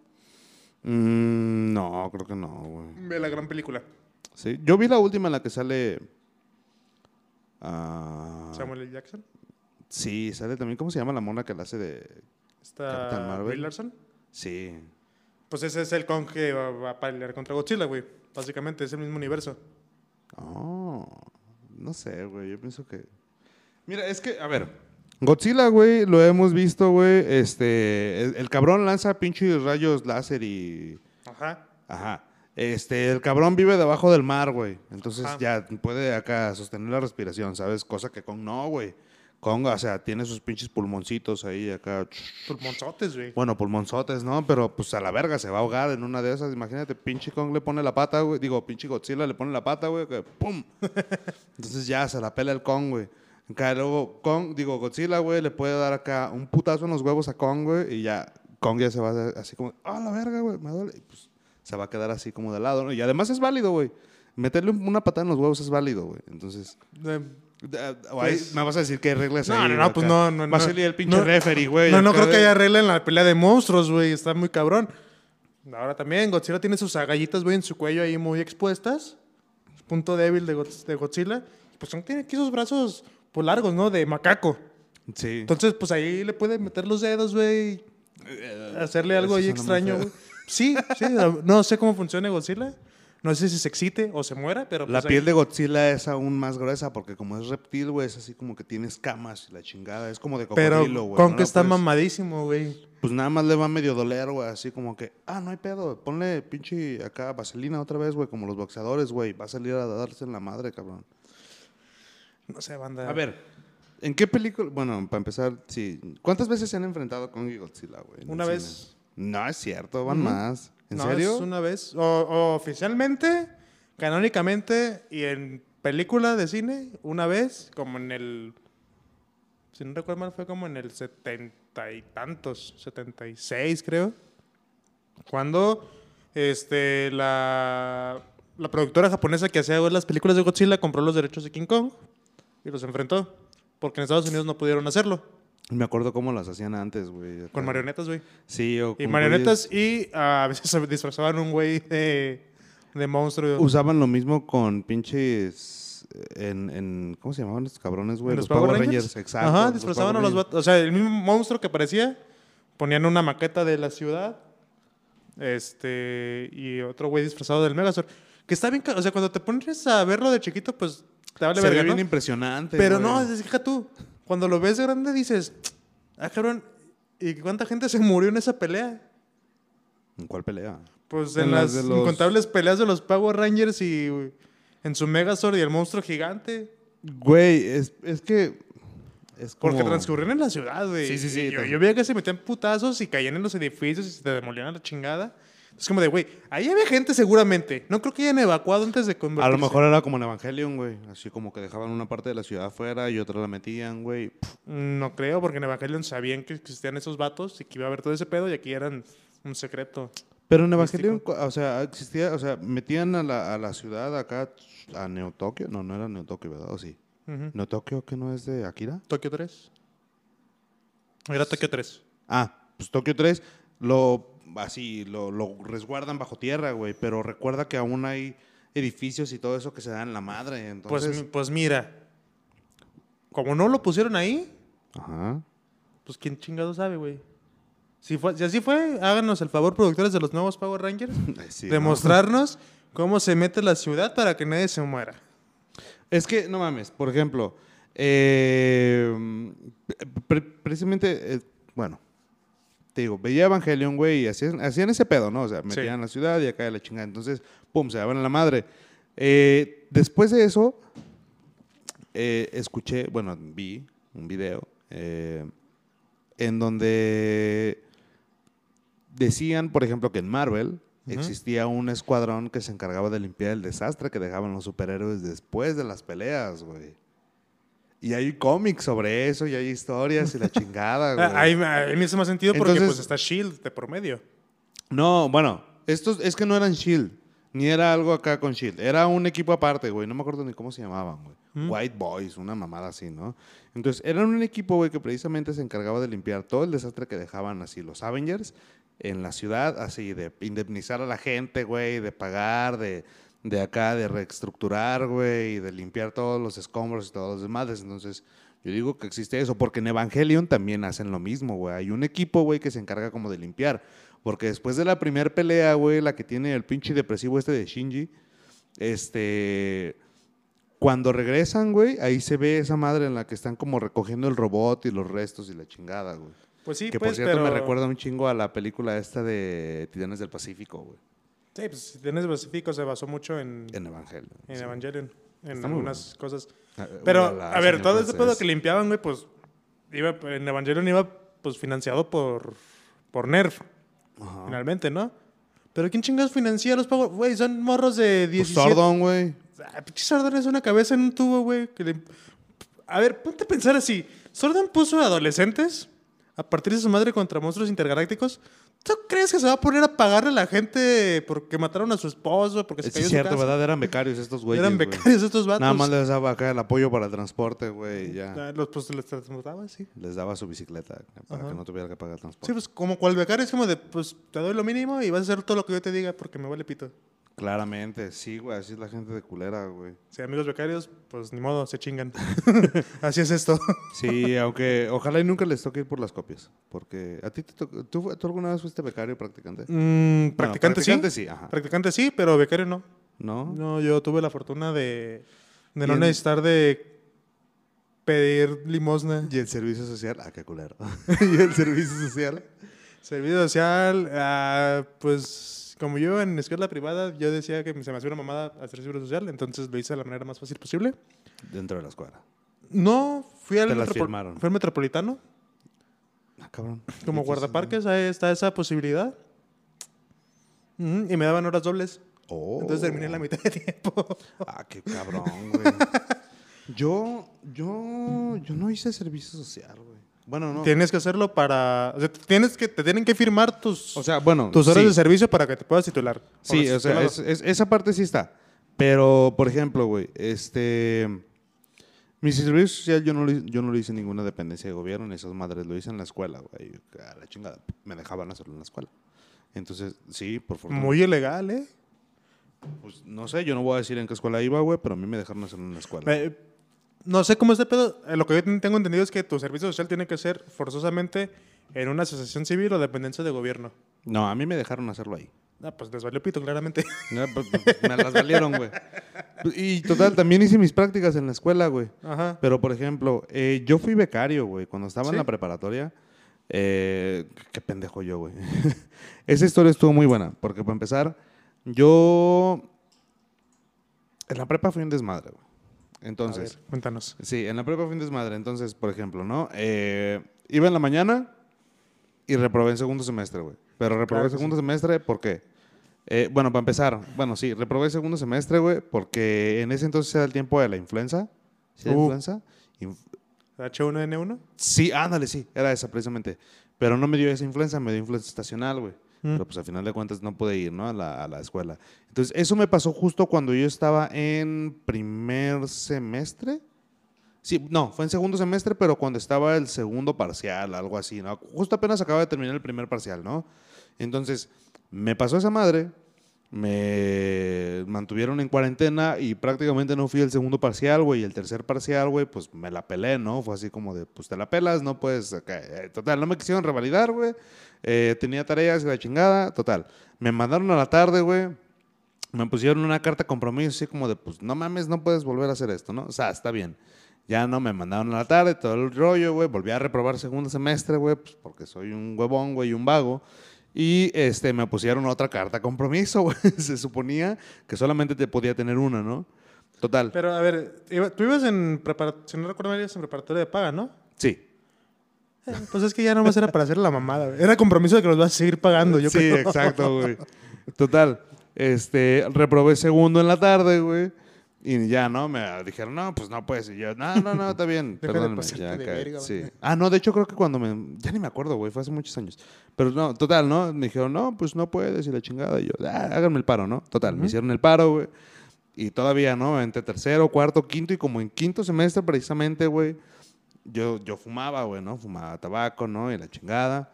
Mm, no, creo que no, güey. Ve la gran película. Sí, yo vi la última en la que sale. ah, Samuel L. Jackson. Sí, sale también. ¿Cómo se llama la mona que la hace de.? Capitán Está Marvel. Brie Larson. Sí. Pues ese es el Kong que va, va a pelear contra Godzilla, güey. Básicamente, es el mismo universo. Oh, no sé, güey. Yo pienso que. Mira, es que, a ver. Godzilla, güey, lo hemos visto, güey. Este. El, el cabrón lanza pinches rayos láser y. Ajá. Ajá. Este, el cabrón vive debajo del mar, güey. Entonces Ajá. ya puede acá sostener la respiración, ¿sabes? Cosa que Kong no, güey. Kong, o sea, tiene sus pinches pulmoncitos ahí acá. Pulmonzotes, güey. Bueno, pulmonzotes, ¿no? Pero pues a la verga se va a ahogar en una de esas. Imagínate, pinche Kong le pone la pata, güey. Digo, pinche Godzilla le pone la pata, güey. Que ¡Pum! Entonces ya se la pela el Kong, güey. Acá luego Kong, digo, Godzilla, güey, le puede dar acá un putazo en los huevos a Kong, güey. Y ya Kong ya se va a hacer así como, ah, la verga, güey, me duele. Y pues se va a quedar así como de lado, ¿no? Y además es válido, güey. Meterle un- una patada en los huevos es válido, güey. Entonces, Eh, ahí Pues- me vas a decir que hay reglas No, ahí. no, no, pues no, no, Va a no. salir el pinche No, referee, güey. no, no creo que de- haya regla en la pelea de monstruos, güey. Está muy cabrón. Ahora también, Godzilla tiene sus agallitas, güey, en su cuello ahí muy expuestas. Punto débil de, de Godzilla. Pues tiene aquí sus brazos pues, largos, ¿no? De macaco. Sí. Entonces, pues ahí le puede meter los dedos, güey. Hacerle algo Eso ahí extraño, güey. Sí, sí. No sé cómo funciona Godzilla. No sé si se excite o se muera, pero... La pues, piel ahí- de Godzilla es aún más gruesa porque como es reptil, güey, es así como que tiene escamas y la chingada. Es como de Pero cocodrilo, güey. con no que la está puedes- mamadísimo, güey. Pues nada más le va medio doler, güey. Así como que, ah, no hay pedo. Ponle pinche acá vaselina otra vez, güey, como los boxeadores, güey. Va a salir a darse en la madre, cabrón. No sé, banda. A ver, ¿en qué película? Bueno, para empezar, sí. ¿Cuántas veces se han enfrentado con Godzilla, güey? Una cine? vez. No, es cierto, van más. ¿En No, serio? es una vez. O, o oficialmente, canónicamente y en película de cine, una vez, como en el. Si no recuerdo mal, fue como en el setenta y tantos, 76, creo. Cuando este, la, la productora japonesa que hacía las películas de Godzilla compró los derechos de King Kong y los enfrentó. Porque en Estados Unidos no pudieron hacerlo. Me acuerdo cómo las hacían antes, güey. Con marionetas, güey. Sí, o Y marionetas y ah, a veces se disfrazaban un güey de, de monstruo. Usaban lo mismo con pinches... En, en- ¿Cómo se llamaban estos cabrones, güey? ¿En Los, Power Rangers. Exacto. Ajá, los disfrazaban a Power los vatos. O sea, el mismo monstruo que aparecía, ponían una maqueta de la ciudad. Este. Y otro güey disfrazado del Megazord. Que está bien. O sea, cuando te pones a verlo de chiquito, pues te vale Se ve verga, bien ¿no? impresionante, Pero güey. no, fija tú. Cuando lo ves de grande dices, ah, cabrón, ¿y cuánta gente se murió en esa pelea? ¿En cuál pelea? Pues En en, las las de los- incontables peleas de los Power Rangers y en su Megazord y el monstruo gigante. Güey, es, es que... Es como... Porque transcurrían en la ciudad, güey. Sí, sí, sí, Yo, yo veía que se metían putazos y caían en los edificios y se te demolían a la chingada. Es como de, güey, ahí había gente seguramente. No creo que hayan evacuado antes de A convertirse. lo mejor era como en Evangelion, güey. Así como que dejaban una parte de la ciudad afuera y otra la metían, güey. No creo, porque en Evangelion sabían que existían esos vatos y que iba a haber todo ese pedo y aquí eran un secreto. Pero en Evangelion, o sea, existía, o sea, metían a la, a la ciudad acá, a Neo Tokio. No, no era Neo Tokio, ¿verdad? ¿O sí? Ujú. ¿Neo Tokio que no es de Akira? Tokio 3. Era Tokio 3. Ah, pues Tokio 3 lo así lo, lo resguardan bajo tierra, güey, pero recuerda que aún hay edificios y todo eso que se dan la madre, Pues, entonces mi- pues mira, como no lo pusieron ahí, Ajá. pues quién chingado sabe, güey. Si, fue, si así fue, háganos el favor, productores de los nuevos Power Rangers, sí, de ¿no? mostrarnos cómo se mete la ciudad para que nadie se muera. Es que, no mames, por ejemplo, eh, pre- precisamente, eh, bueno, te digo, veía Evangelion, güey, y hacían, hacían ese pedo, ¿no? O sea, metían Sí. la ciudad y acá de la chingada. Entonces, pum, se daban la madre. Eh, después de eso, eh, escuché, bueno, vi un video eh, en donde decían, por ejemplo, que en Marvel existía un escuadrón que se encargaba de limpiar el desastre que dejaban los superhéroes después de las peleas, güey. Y hay cómics sobre eso, y hay historias y la chingada, güey. Ah, Ahí, me- ahí me hace más sentido porque Entonces- pues está Shield de por medio. No, bueno, estos es que no eran Shield, ni era algo acá con Shield, era un equipo aparte, güey, no me acuerdo ni cómo se llamaban, güey. Mm. White Boys, una mamada así, ¿no? Entonces, eran un equipo, güey, que precisamente se encargaba de limpiar todo el desastre que dejaban así los Avengers en la ciudad, así de indemnizar a la gente, güey, de pagar, de, de acá, de reestructurar, güey, y de limpiar todos los escombros y todos los demás. Entonces, yo digo que existe eso, porque en Evangelion también hacen lo mismo, güey. Hay un equipo, güey, que se encarga como de limpiar. Porque después de la primera pelea, güey, la que tiene el pinche depresivo este de Shinji, este... Cuando regresan, güey, ahí se ve esa madre en la que están como recogiendo el robot y los restos y la chingada, güey. Pues sí, que pues, por cierto pero... me recuerda un chingo a la película esta de Titanes del Pacífico, güey. Sí, pues si tienes Pacífico se basó mucho en, En Evangelion. en sí. Evangelion, en Está algunas cosas. Ah, Pero, ulala, a ver, todo ese pedo que limpiaban, güey, pues iba, en Evangelion iba pues financiado por, por Nerf, Ajá. finalmente, ¿no? Pero ¿quién chingados financia los Power? Güey, son morros de Pues 17... Sordon, güey. Ah, Sordon es una cabeza en un tubo, güey. le- A ver, ponte a pensar así. Sordon puso a adolescentes a partir de su madre contra monstruos intergalácticos. ¿Tú crees que se va a poner a pagarle a la gente porque mataron a su esposo, porque se cayó es su cierto, casa? ¿verdad? Eran becarios estos güeyes. Eran güey. becarios estos vatos. Nada más les daba acá el apoyo para el transporte, güey. Ya. Ah, Los, pues, les transportaba, sí. Les daba su bicicleta para Ajá. que no tuviera que pagar el transporte. Sí, pues como cual becario es como de, pues te doy lo mínimo y vas a hacer todo lo que yo te diga porque me vale pito. Claramente, sí, güey. Así es la gente de culera, güey. Si amigos becarios, pues ni modo, se chingan. Así es esto. Sí, aunque ojalá y nunca les toque ir por las copias. Porque a ti te tocó. ¿Tú, tú alguna vez fuiste becario practicante? Mm, Bueno, practicante, practicante sí. sí, ajá. Practicante sí, pero becario no. ¿no? No, yo tuve la fortuna de, de no necesitar de pedir limosna. Y el servicio social, ah, qué culero. y el servicio social. Servicio social, ah, pues como yo en escuela privada, yo decía que se me hacía una mamada hacer servicio social, entonces lo hice de la manera más fácil posible. Dentro de la escuela. No, fui al metropo- fui al metropolitano, Ah, cabrón. como guardaparques, ahí está esa posibilidad. Y me daban horas dobles. Oh. Entonces terminé la mitad de tiempo. Ah, qué cabrón, güey. Yo, yo, yo no hice servicio social, güey. Bueno, no. Tienes que hacerlo para. O sea, tienes que, te tienen que firmar tus, O sea, bueno. tus horas sí. de servicio para que te puedas titular. Sí, o sea, claro. es- es- esa parte sí está. Pero, por ejemplo, güey, este... Mi servicio social yo no, lo, yo no lo hice en ninguna dependencia de gobierno, ni esas madres, lo hice en la escuela, güey. A la chingada, me dejaban hacerlo en la escuela. Entonces, sí, por fortuna. Muy ilegal, ¿eh? Pues, no sé, yo no voy a decir en qué escuela iba, güey, pero a mí me dejaron hacerlo en la escuela. Eh, no sé cómo es de pedo. Eh, Lo que yo ten- tengo entendido es que tu servicio social tiene que ser forzosamente en una asociación civil o dependencia de gobierno. No, a mí me dejaron hacerlo ahí. Ah, pues les valió pito, claramente. No, pues, me las valieron, güey. Y total, también hice mis prácticas en la escuela, güey. Ajá. Pero, por ejemplo, eh, yo fui becario, güey, cuando estaba en la preparatoria. Eh, qué pendejo yo, güey. Esa historia estuvo muy buena, porque para empezar, yo en la prepa fui un desmadre, güey. A Entonces, ver, cuéntanos. sí, en la prepa fui un desmadre. Entonces, por ejemplo, ¿no? Eh, iba en la mañana y reprobé en segundo semestre, güey. Pero reprobé Claro segundo semestre, ¿por qué? Eh, bueno, para empezar, bueno, sí, reprobé segundo semestre, güey, porque en ese entonces era el tiempo de la influenza. ¿Sí, la Uh. influenza? Inf- H1N1. Sí, ándale, sí, era esa precisamente. Pero no me dio esa influenza, me dio influenza estacional, güey. Pero pues al final de cuentas no pude ir, ¿no? A la, a la escuela. Entonces, eso me pasó justo cuando yo estaba en primer semestre. Sí, no, fue en segundo semestre, pero cuando estaba el segundo parcial, algo así, ¿no? Justo apenas acaba de terminar el primer parcial, ¿no? Entonces, me pasó esa madre, me mantuvieron en cuarentena y prácticamente no fui el segundo parcial, güey, y el tercer parcial, güey, pues me la pelé, ¿no? Fue así como de, pues te la pelas, no puedes, acá, eh, total, no me quisieron revalidar, güey, Eh, tenía tareas y la chingada, total. Me mandaron a la tarde, güey, me pusieron una carta compromiso, así como de, pues no mames, no puedes volver a hacer esto, ¿no? O sea, está bien. Ya no me mandaron a la tarde, todo el rollo, güey. Volví a reprobar segundo semestre, güey, pues porque soy un huevón, güey, un vago. Y este, me pusieron otra carta compromiso, güey. Se suponía que solamente te podía tener una, ¿no? Total. Pero, a ver, iba- tú ibas en preparatoria, si no recuerdo mal, ibas en preparatoria de paga, ¿no? Sí. Eh, Pues es que ya nomás era para hacer la mamada. güey. Era compromiso de que los vas a seguir pagando, yo sí, creo. exacto, güey. Total. Este, reprobé segundo en la tarde, güey. Y ya, ¿no? Me dijeron, no, pues no puedes. Y yo, no, no, no, está bien. Perdóname. Ya, de verga, sí. Ah, no, de hecho creo que cuando me... Ya ni me acuerdo, güey. Fue hace muchos años. Pero no, total, ¿no? Me dijeron, no, pues no puedes. Y la chingada. Y yo, ah, háganme el paro, ¿no? Total, me hicieron el paro, güey. Y todavía, ¿no? Entre tercero, cuarto, quinto y como en quinto semestre precisamente, güey, yo, yo fumaba, güey, ¿no? Fumaba tabaco, ¿no? Y la chingada.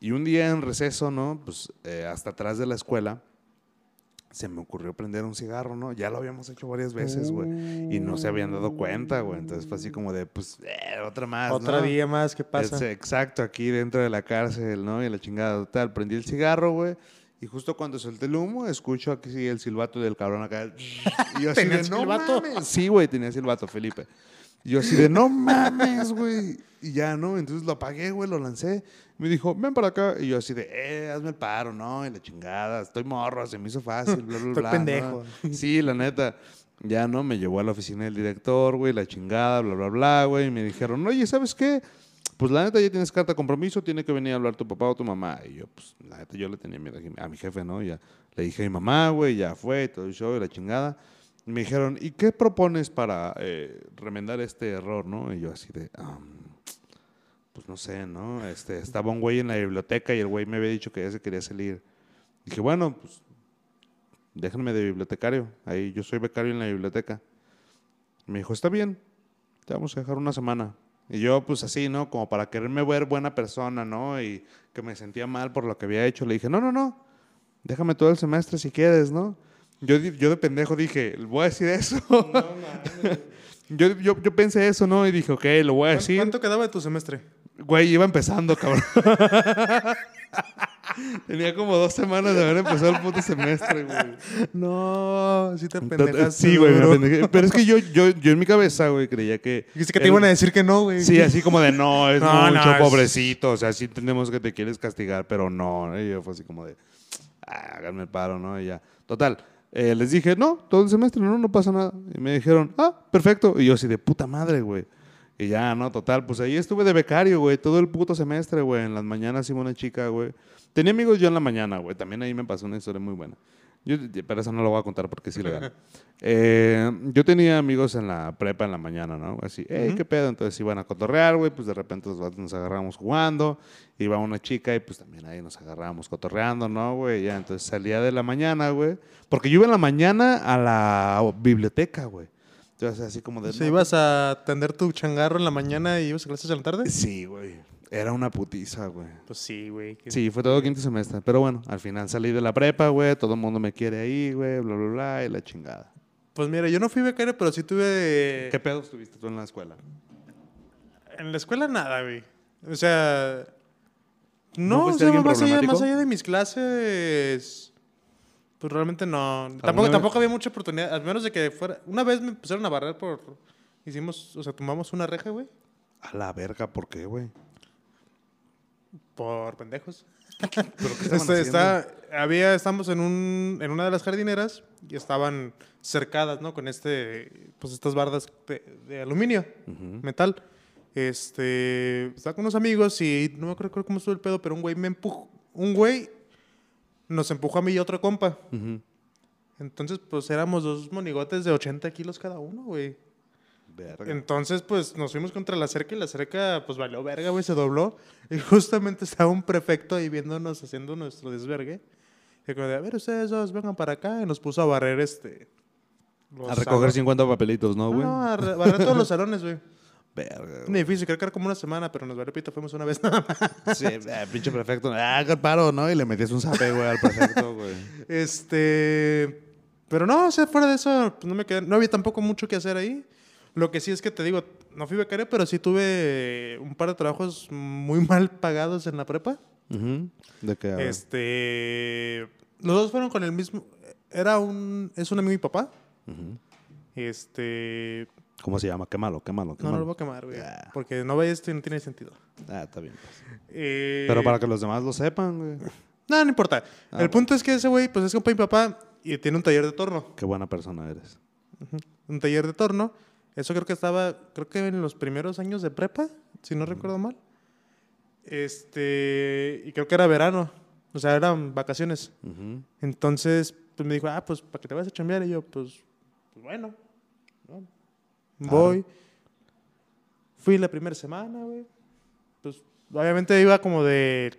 Y un día en receso, ¿no? Pues eh, hasta atrás de la escuela, se me ocurrió prender un cigarro, ¿no? Ya lo habíamos hecho varias veces, güey. Y no se habían dado cuenta, güey. Entonces fue así como de, pues, eh, otra más, Otro ¿no? día más, ¿qué pasa? Es, exacto, aquí dentro de la cárcel, ¿no? Y la chingada total. Prendí el cigarro, güey. Y justo cuando solté el humo, escucho aquí el silbato del cabrón acá. Y yo así ¿Tenía de, no silbato? mames. Sí, güey, tenía silbato, Felipe. Y yo así de, no mames, güey. Y ya, ¿no? Entonces lo apagué, güey, lo lancé. Me dijo, ven para acá. Y yo así de, eh, hazme el paro, ¿no? Y la chingada, estoy morro, se me hizo fácil, bla, bla, Estoy bla. pendejo. ¿no? Sí, la neta. Ya, ¿no? Me llevó a la oficina del director, güey, la chingada, bla, bla, bla, güey. Y me dijeron, oye, ¿sabes qué? Pues la neta ya tienes carta de compromiso, tiene que venir a hablar tu papá o tu mamá. Y yo, pues, la neta yo le tenía miedo a mi jefe, ¿no? Ya le dije a mi mamá, güey, ya fue, todo el show y la chingada. Y me dijeron, ¿y qué propones para eh, remendar este error, no? Y yo así de, "Am, pues no sé, ¿no? Este, estaba un güey en la biblioteca y el güey me había dicho que ya se quería salir. Dije, bueno, pues déjenme de bibliotecario. Ahí yo soy becario en la biblioteca. Me dijo, está bien, te vamos a dejar una semana. Y yo, pues así, ¿no? Como para quererme ver buena persona, ¿no? Y que me sentía mal por lo que había hecho. Le dije, no, no, no, déjame todo el semestre si quieres, ¿no? Yo, yo de pendejo dije, voy a decir eso. yo, yo, yo pensé eso, ¿no? Y dije, ok, lo voy a ¿Cuánto, decir. cuánto quedaba de tu semestre? Güey, iba empezando, cabrón. Tenía como dos semanas de haber empezado el puto semestre, güey. No, sí te pendejaste. Sí, güey, me duro. apendejé. Pero es que yo, yo, yo en mi cabeza, güey, creía que... Dijiste que te iban a decir que no, güey. Sí, así como de no, es No, mucho, no, pobrecito. O sea, sí entendemos que te quieres castigar, pero no. Y yo fue así como de, ah, háganme el paro, ¿no? Y ya. Total, eh, les dije, no, todo el semestre, no, no pasa nada. Y me dijeron, ah, perfecto. Y yo así de puta madre, güey. Y ya, no, total, pues ahí estuve de becario, güey, todo el puto semestre, güey. En las mañanas iba una chica, güey. Tenía amigos yo en la mañana, güey. También ahí me pasó una historia muy buena. Yo, pero eso no lo voy a contar porque es ilegal. Eh, yo tenía amigos en la prepa en la mañana, ¿no? Así, hey, ¿qué pedo? Entonces iban a cotorrear, güey, pues de repente nos agarramos jugando, iba una chica y pues también ahí nos agarrábamos cotorreando, ¿no, güey? Ya, entonces salía de la mañana, güey, porque yo iba en la mañana a la biblioteca, güey. Entonces así como de... No, ibas a atender tu changarro en la mañana y ibas a clases en la tarde. Sí, güey. Era una putiza, güey. Pues sí, güey. Sí, fue todo quinto semestre. Pero bueno, al final salí de la prepa, güey. Todo el mundo me quiere ahí, güey. Bla, bla, bla. Y la chingada. Pues mira, yo no fui becario, pero sí tuve... ¿Qué pedos tuviste tú en la escuela? En la escuela nada, güey. O sea... ¿No No, o sea, más allá, más allá de mis clases... Pues realmente no. Tampoco, tampoco había mucha oportunidad. Al menos de que fuera... Una vez me empezaron a barrer por... Hicimos... O sea, tomamos una reja, güey. A la verga, ¿por qué, güey? Por pendejos. ¿Pero qué Este, está, había, estamos en, un, en una de las jardineras y estaban cercadas, ¿no? Con este, pues estas bardas de, de aluminio, metal. Este, estaba con unos amigos y no me acuerdo cómo estuvo el pedo, pero un güey me empujó, un güey nos empujó a mí y otro compa. Entonces, pues éramos dos monigotes de 80 kilos cada uno, güey. Verga. Entonces, pues nos fuimos contra la cerca y la cerca, pues valió verga, güey, se dobló. Y justamente estaba un prefecto ahí viéndonos haciendo nuestro desvergue. Y como de, a ver, ustedes dos vengan para acá. Y nos puso a barrer este. A recoger salones. 50 papelitos, ¿no, güey? no, a re- barrer todos los salones, güey. Verga, Un edificio, creo que era como una semana, pero nos valió pito, fuimos una vez nada más. Sí, eh, pinche prefecto. Ah, paro, ¿no? Y le metías un zape, güey, al prefecto, güey. Este. Pero no, o sea, fuera de eso, pues no me quedé, no había tampoco mucho que hacer ahí. Lo que sí es que te digo, no fui becario, pero sí tuve un par de trabajos muy mal pagados en la prepa. Ujú. ¿De qué? Este. Los dos fueron con el mismo. Era un. Es un amigo mi papá. Ujú. Este. ¿Cómo se llama? Quémalo, quémalo, No, no quémalo. lo voy a quemar, güey. Ah. Porque no vayas esto y no tiene sentido. Ah, está bien. pues. Eh, Pero para que los demás lo sepan, güey. No, no importa. Ah, el bueno. punto es que ese güey, pues es compa mi papá y tiene un taller de torno. Qué buena persona eres. un taller de torno. Eso creo que estaba, creo que en los primeros años de prepa, si no recuerdo mal. Este, y creo que era verano, o sea, eran vacaciones. Entonces, pues me dijo, ah, pues para que te vayas a chambear. Y yo, pues, pues bueno, ¿no? Voy. Fui la primera semana, güey. Pues, obviamente iba como de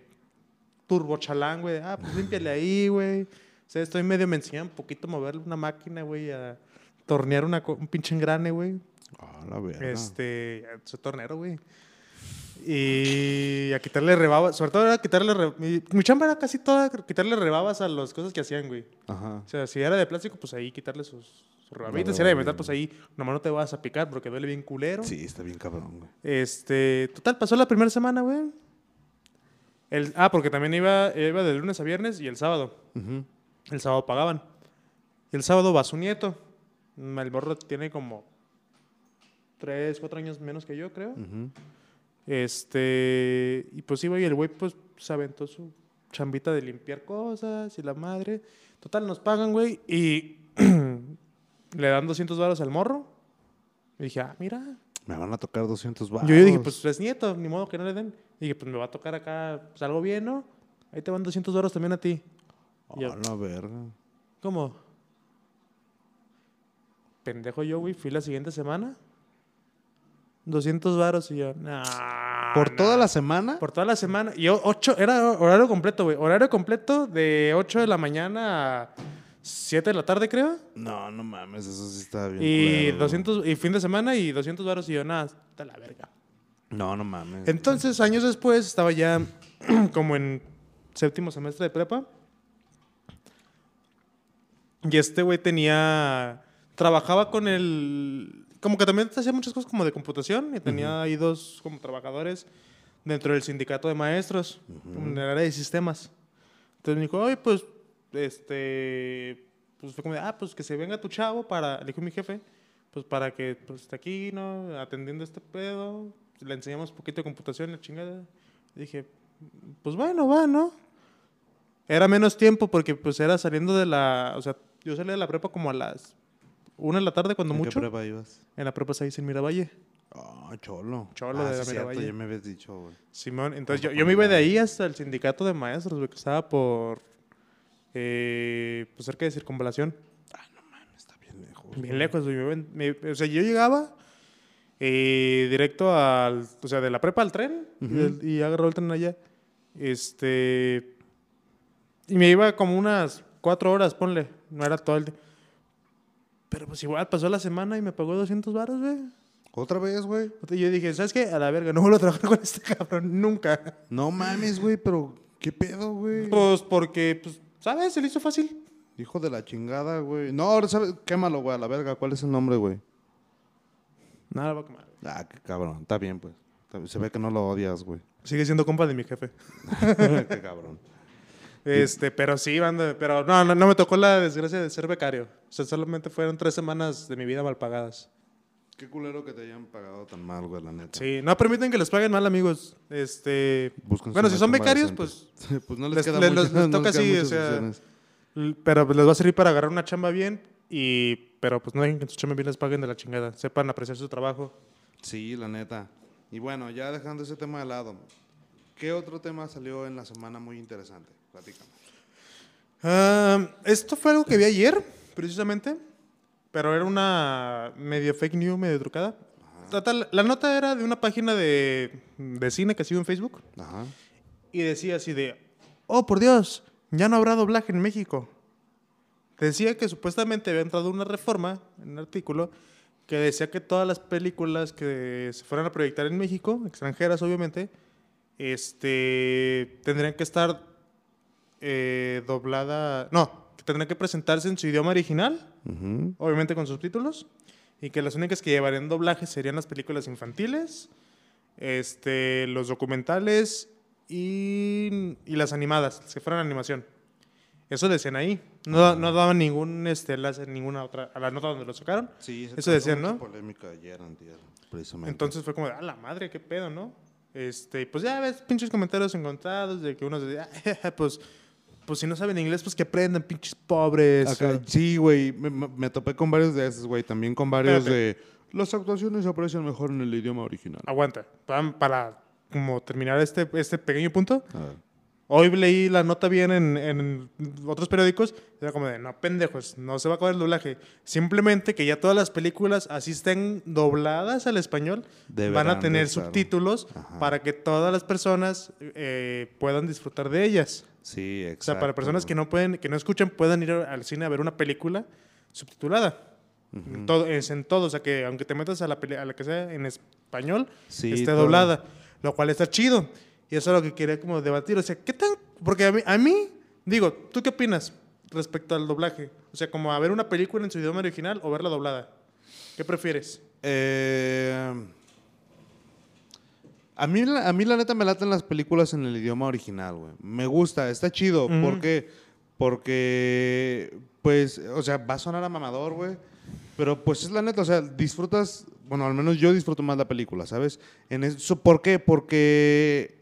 turbo chalán, güey. Ah, pues límpiale ahí, güey. O sea, estoy medio me enseñan un poquito a mover una máquina, güey, a tornear una, un pinche engrane, güey. Ah, la verga. Este, soy tornero, güey. Y a quitarle rebabas, sobre todo era quitarle, re- mi, chamba era casi toda quitarle rebabas a las cosas que hacían, güey. Ajá. O sea, si era de plástico, pues ahí quitarle sus, sus rebabitas. Si era de metal, pues ahí nomás no te vas a picar porque duele bien culero. Sí, está bien cabrón, güey. Este, total, pasó la primera semana, güey. El, ah, porque también iba, iba de lunes a viernes y el sábado. El sábado pagaban. Y el sábado va su nieto. El morro tiene como tres, cuatro años menos que yo, creo. Ujú. Este, y pues iba y el güey pues se aventó su chambita de limpiar cosas y la madre. Total, nos pagan, güey, y le dan 200 varos al morro. Y dije, ah, mira. Me van a tocar 200 baros. Yo, yo dije, pues es nieto, ni modo que no le den. Y dije, pues me va a tocar acá pues, algo bien, ¿no? Ahí te van 200 varos también a ti. Yo, A la verga. ¿Cómo? Pendejo yo, güey, fui la siguiente semana. 200 varos y yo, nah, ¿Por nah". toda la semana? Por toda la semana. Y yo, ocho, era horario completo, güey. Horario completo de 8 de la mañana a 7 de la tarde, creo. No, no mames, eso sí está bien. Y culero. 200, y fin de semana y 200 varos y yo, nada, está la verga. No, no mames. Entonces, años después, estaba ya como en séptimo semestre de prepa. Y este güey tenía. Trabajaba con el. Como que también hacía muchas cosas como de computación. Y tenía ahí dos como trabajadores dentro del sindicato de maestros, en el área de sistemas. Entonces me dijo, oye, pues, este, pues fue como de, ah, pues que se venga tu chavo para, le dijo mi jefe, pues para que pues, esté aquí, ¿no? Atendiendo este pedo, le enseñamos un poquito de computación, la chingada. dije, pues bueno, va, ¿no? Era menos tiempo porque pues era saliendo de la, o sea, yo salí de la prepa como a las una de la tarde cuando ¿En mucho. qué prepa ibas? En la prepa 6 en Miravalle. Ah, cholo. Cholo Ah, de sí, la cierto, Miravalle. ya me habías dicho, güey. Simón, entonces yo, yo me iba de ahí hasta el sindicato de maestros, güey, que estaba por, eh, pues cerca de circunvalación. Está bien lejos. Bien lejos, güey. me iba- me- o sea, yo llegaba eh, directo al, o sea, de la prepa al tren y, y agarró el tren allá. Este, y me iba como unas cuatro horas, ponle, no era todo el día. Pero pues igual pasó la semana y me pagó 200 baros, güey. ¿Otra vez, güey? Y yo dije, ¿sabes qué? A la verga, no vuelvo a trabajar con este cabrón, nunca. No mames, güey, pero ¿qué pedo, güey? Pues porque, pues, ¿sabes? Se le hizo fácil. Hijo de la chingada, güey. No, ahora sabes, quémalo, güey, a la verga. ¿Cuál es el nombre, güey? Nada, va a quemar. Ah, qué cabrón. Está bien, pues. Se ve que no lo odias, güey. Sigue siendo compa de mi jefe. qué cabrón. Este, pero sí, banda, pero no, no, no me tocó la desgracia de ser becario. O sea, solamente fueron tres semanas de mi vida mal pagadas. Qué culero que te hayan pagado tan mal, güey, la neta. Sí, no permiten que les paguen mal, amigos. Este, bueno, si son becarios, pues, pues no les, les- queda les- mucho- les- no toca así, o sea, opciones. pero les va a servir para agarrar una chamba bien y, pero pues no dejen que en su chamba bien les paguen de la chingada. Sepan apreciar su trabajo. Sí, la neta. Y bueno, ya dejando ese tema de lado, ¿qué otro tema salió en la semana muy interesante? Platícame. Ah, esto fue algo que vi ayer, precisamente, pero era una medio fake news, medio trucada. La nota era de una página de, de cine que sigo en Facebook Ajá. y decía así de, oh por Dios, ya no habrá doblaje en México. Decía que supuestamente había entrado una reforma en un artículo que decía que todas las películas que se fueran a proyectar en México, extranjeras obviamente, este, tendrían que estar eh, doblada, no, tendrían que presentarse en su idioma original, Ujú. obviamente con subtítulos, y que las únicas que llevarían doblaje serían las películas infantiles, este, los documentales y, y las animadas, las que fueran animación. Eso decían ahí. No, no daban ningún este, enlace en ninguna otra, a la nota donde lo sacaron. Sí, Eso decían, ¿no? polémica ayer, antier, precisamente. Entonces fue como de, ah, la madre, qué pedo, ¿no? Este, pues ya ves pinches comentarios encontrados de que uno decía, "Ah, pues, pues si no saben inglés, pues que aprendan, pinches pobres. Acá- sí, güey, me, me- topé con varios de esos, güey. También con varios Espérate. de... Las actuaciones se aprecian mejor en el idioma original. Aguanta, para, para como terminar este, este pequeño punto. Hoy leí la nota bien en, en otros periódicos. Era como de, no, pendejos, no se va a acabar el doblaje. Simplemente que ya todas las películas así estén dobladas al español, Deberán van a tener subtítulos Ajá. para que todas las personas eh, puedan disfrutar de ellas. Sí, exacto. O sea, para personas que no pueden, que no escuchan, puedan ir al cine a ver una película subtitulada. En todo, es en todo, o sea que aunque te metas a la, a la que sea en español, Sí, esté todo. doblada, lo cual está chido. Y eso es lo que quería como debatir, o sea, ¿qué tan? Porque a mí, a mí, digo, ¿tú qué opinas respecto al doblaje? O sea, como a ver una película en su idioma original o verla doblada. ¿Qué prefieres? Eh, a, mí, la- a mí la neta me laten las películas en el idioma original, güey. Me gusta, está chido. Ujú. ¿Por qué? Porque, pues, o sea, va a sonar a mamador, güey. Pero pues es la neta, o sea, disfrutas, bueno, al menos yo disfruto más la película, ¿sabes? En eso, ¿Por qué? Porque,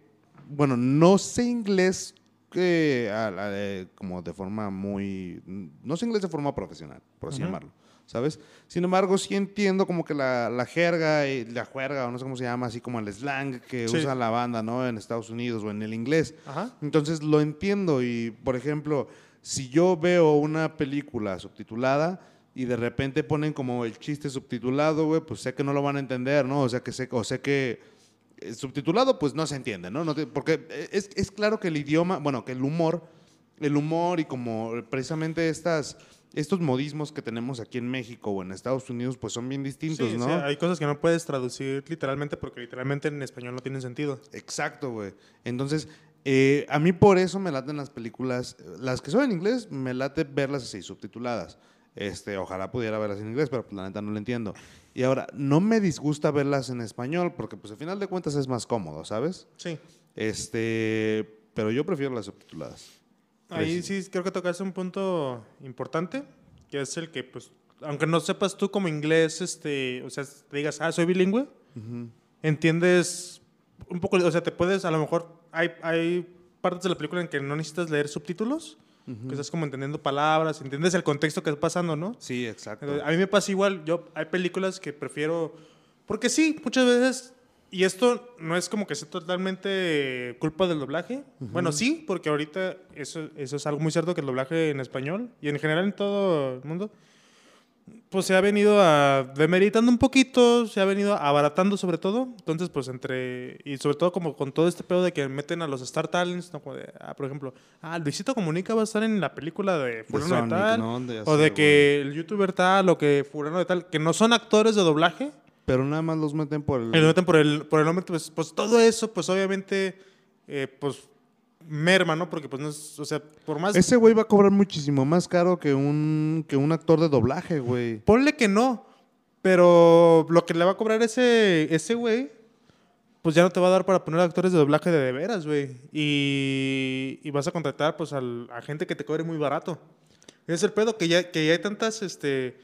bueno, no sé inglés que, a- a- eh, como de forma muy, no sé inglés de forma profesional, por así llamarlo, ¿sabes? Sin embargo, sí entiendo como que la, la jerga, y la juerga, o no sé cómo se llama, así como el slang que Sí. usa la banda, ¿no? En Estados Unidos o en el inglés. Ajá. Entonces lo entiendo y, por ejemplo, si yo veo una película subtitulada y de repente ponen como el chiste subtitulado, güey, pues sé que no lo van a entender, ¿no? O sea que sé, o sé que eh, subtitulado pues no se entiende, ¿no? No te- porque eh, es, es claro que el idioma, bueno, que el humor, el humor y como precisamente estas, estos modismos que tenemos aquí en México o en Estados Unidos pues son bien distintos, Sí, ¿no? sí, hay cosas que no puedes traducir literalmente porque literalmente en español no tienen sentido. Exacto, güey. Entonces, eh, a mí por eso me laten las películas, eh, las que son en inglés, me late verlas así, subtituladas. Este, ojalá pudiera verlas en inglés, pero pues, la neta no lo entiendo. Y ahora, no me disgusta verlas en español, porque pues al final de cuentas es más cómodo, ¿sabes? Sí. Este, pero yo prefiero las subtituladas. Ahí sí creo que tocaste un punto importante, que es el que, pues, aunque no sepas tú como inglés, este, o sea, te digas, ah, soy bilingüe, entiendes un poco, o sea, te puedes, a lo mejor, hay, hay partes de la película en que no necesitas leer subtítulos, que estás como entendiendo palabras, entiendes el contexto que está pasando, ¿no? Sí, exacto. A mí me pasa igual, yo hay películas que prefiero, porque sí, muchas veces, y esto no es como que sea totalmente culpa del doblaje, bueno, sí, porque ahorita eso, eso es algo muy cierto que el doblaje en español y en general en todo el mundo, pues se ha venido a demeritando un poquito, se ha venido abaratando sobre todo, entonces pues entre, y sobre todo como con todo este pedo de que meten a los Star Talents, ¿no? Como de, ah, por ejemplo, ah, Luisito Comunica va a estar en la película de fulano de, Sonic, tal, ¿no? De o de que el youtuber tal, o que fulano de tal, que no son actores de doblaje, Pero nada más los meten por el... y lo meten por el, por el nombre, pues, pues todo eso, pues obviamente, eh, pues merma, ¿no? Porque pues no es, o sea, por más... Ese güey va a cobrar muchísimo más caro que un, que un actor de doblaje, güey. Ponle que no, pero lo que le va a cobrar ese ese güey, pues ya no te va a dar para poner actores de doblaje de de veras, güey. Y, y vas a contratar pues al- a gente que te cobre muy barato. Es el pedo, que ya, que ya hay tantas, este...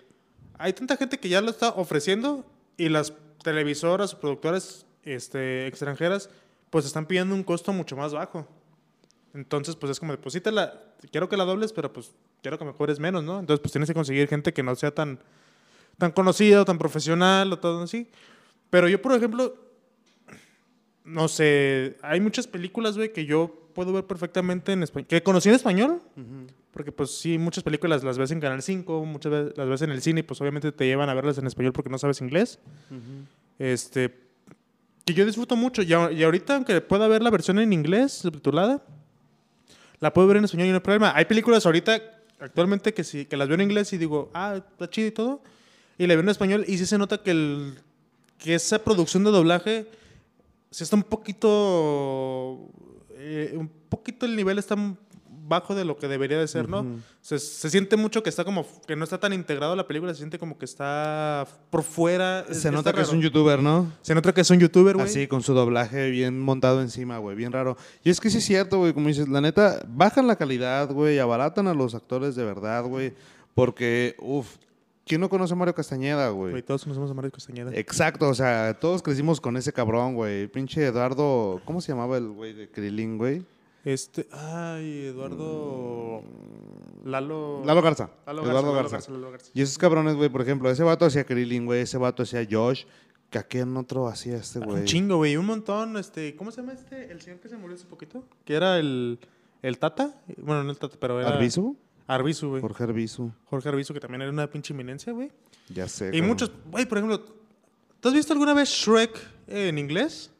Hay tanta gente que ya lo está ofreciendo y las televisoras o productoras este, extranjeras pues están pidiendo un costo mucho más bajo. Entonces, pues es como pues sí te la, quiero que la dobles, pero pues quiero que me cobres menos, ¿no? Entonces, pues tienes que conseguir gente que no sea tan, tan conocida o tan profesional o todo así. Pero yo, por ejemplo, no sé, hay muchas películas, güey, que yo puedo ver perfectamente en español, que conocí en español, porque pues sí, muchas películas las ves en Canal 5, muchas veces las ves en el cine y pues obviamente te llevan a verlas en español porque no sabes inglés. Este, que yo disfruto mucho y, y ahorita, aunque pueda ver la versión en inglés subtitulada, la puedo ver en español y no hay problema. Hay películas ahorita, actualmente, que, sí, que las veo en inglés y digo, ah, está chido y todo, y la veo en español y sí se nota que, el, que esa producción de doblaje sí está un poquito, eh, un poquito el nivel está bajo de lo que debería de ser, ¿no? se, se siente mucho que está como, que no está tan integrado a la película, se siente como que está por fuera. Se nota que es un youtuber, ¿no? Se nota que es un youtuber, güey. Así, con su doblaje bien montado encima, güey, bien raro. Y es que sí es cierto, güey, como dices, la neta, bajan la calidad, güey, abaratan a los actores de verdad, güey, porque, uff, ¿quién no conoce a Mario Castañeda, güey? todos conocemos a Mario Castañeda. Exacto, o sea, todos crecimos con ese cabrón, güey. Pinche Eduardo, ¿cómo se llamaba el güey de Krilin, güey? Este, ay, Eduardo. Lalo. Lalo Garza. Lalo Eduardo Garza, Garza. Lalo Garza. Y esos cabrones, güey, por ejemplo, ese vato hacía Krilin, güey, ese vato hacía Josh, que aquí en otro hacía este, güey. Un chingo, güey. Un montón. Este, ¿Cómo se llama este? El señor que se murió hace poquito. Que era el. El Tata. Bueno, no el Tata, pero era. ¿Arbizu? Arbizu, güey. Jorge Arbizu. Jorge Arbizu, que también era una pinche eminencia, güey. Ya sé. Y muchos. Güey, por ejemplo. ¿Tú has visto alguna vez Shrek en inglés?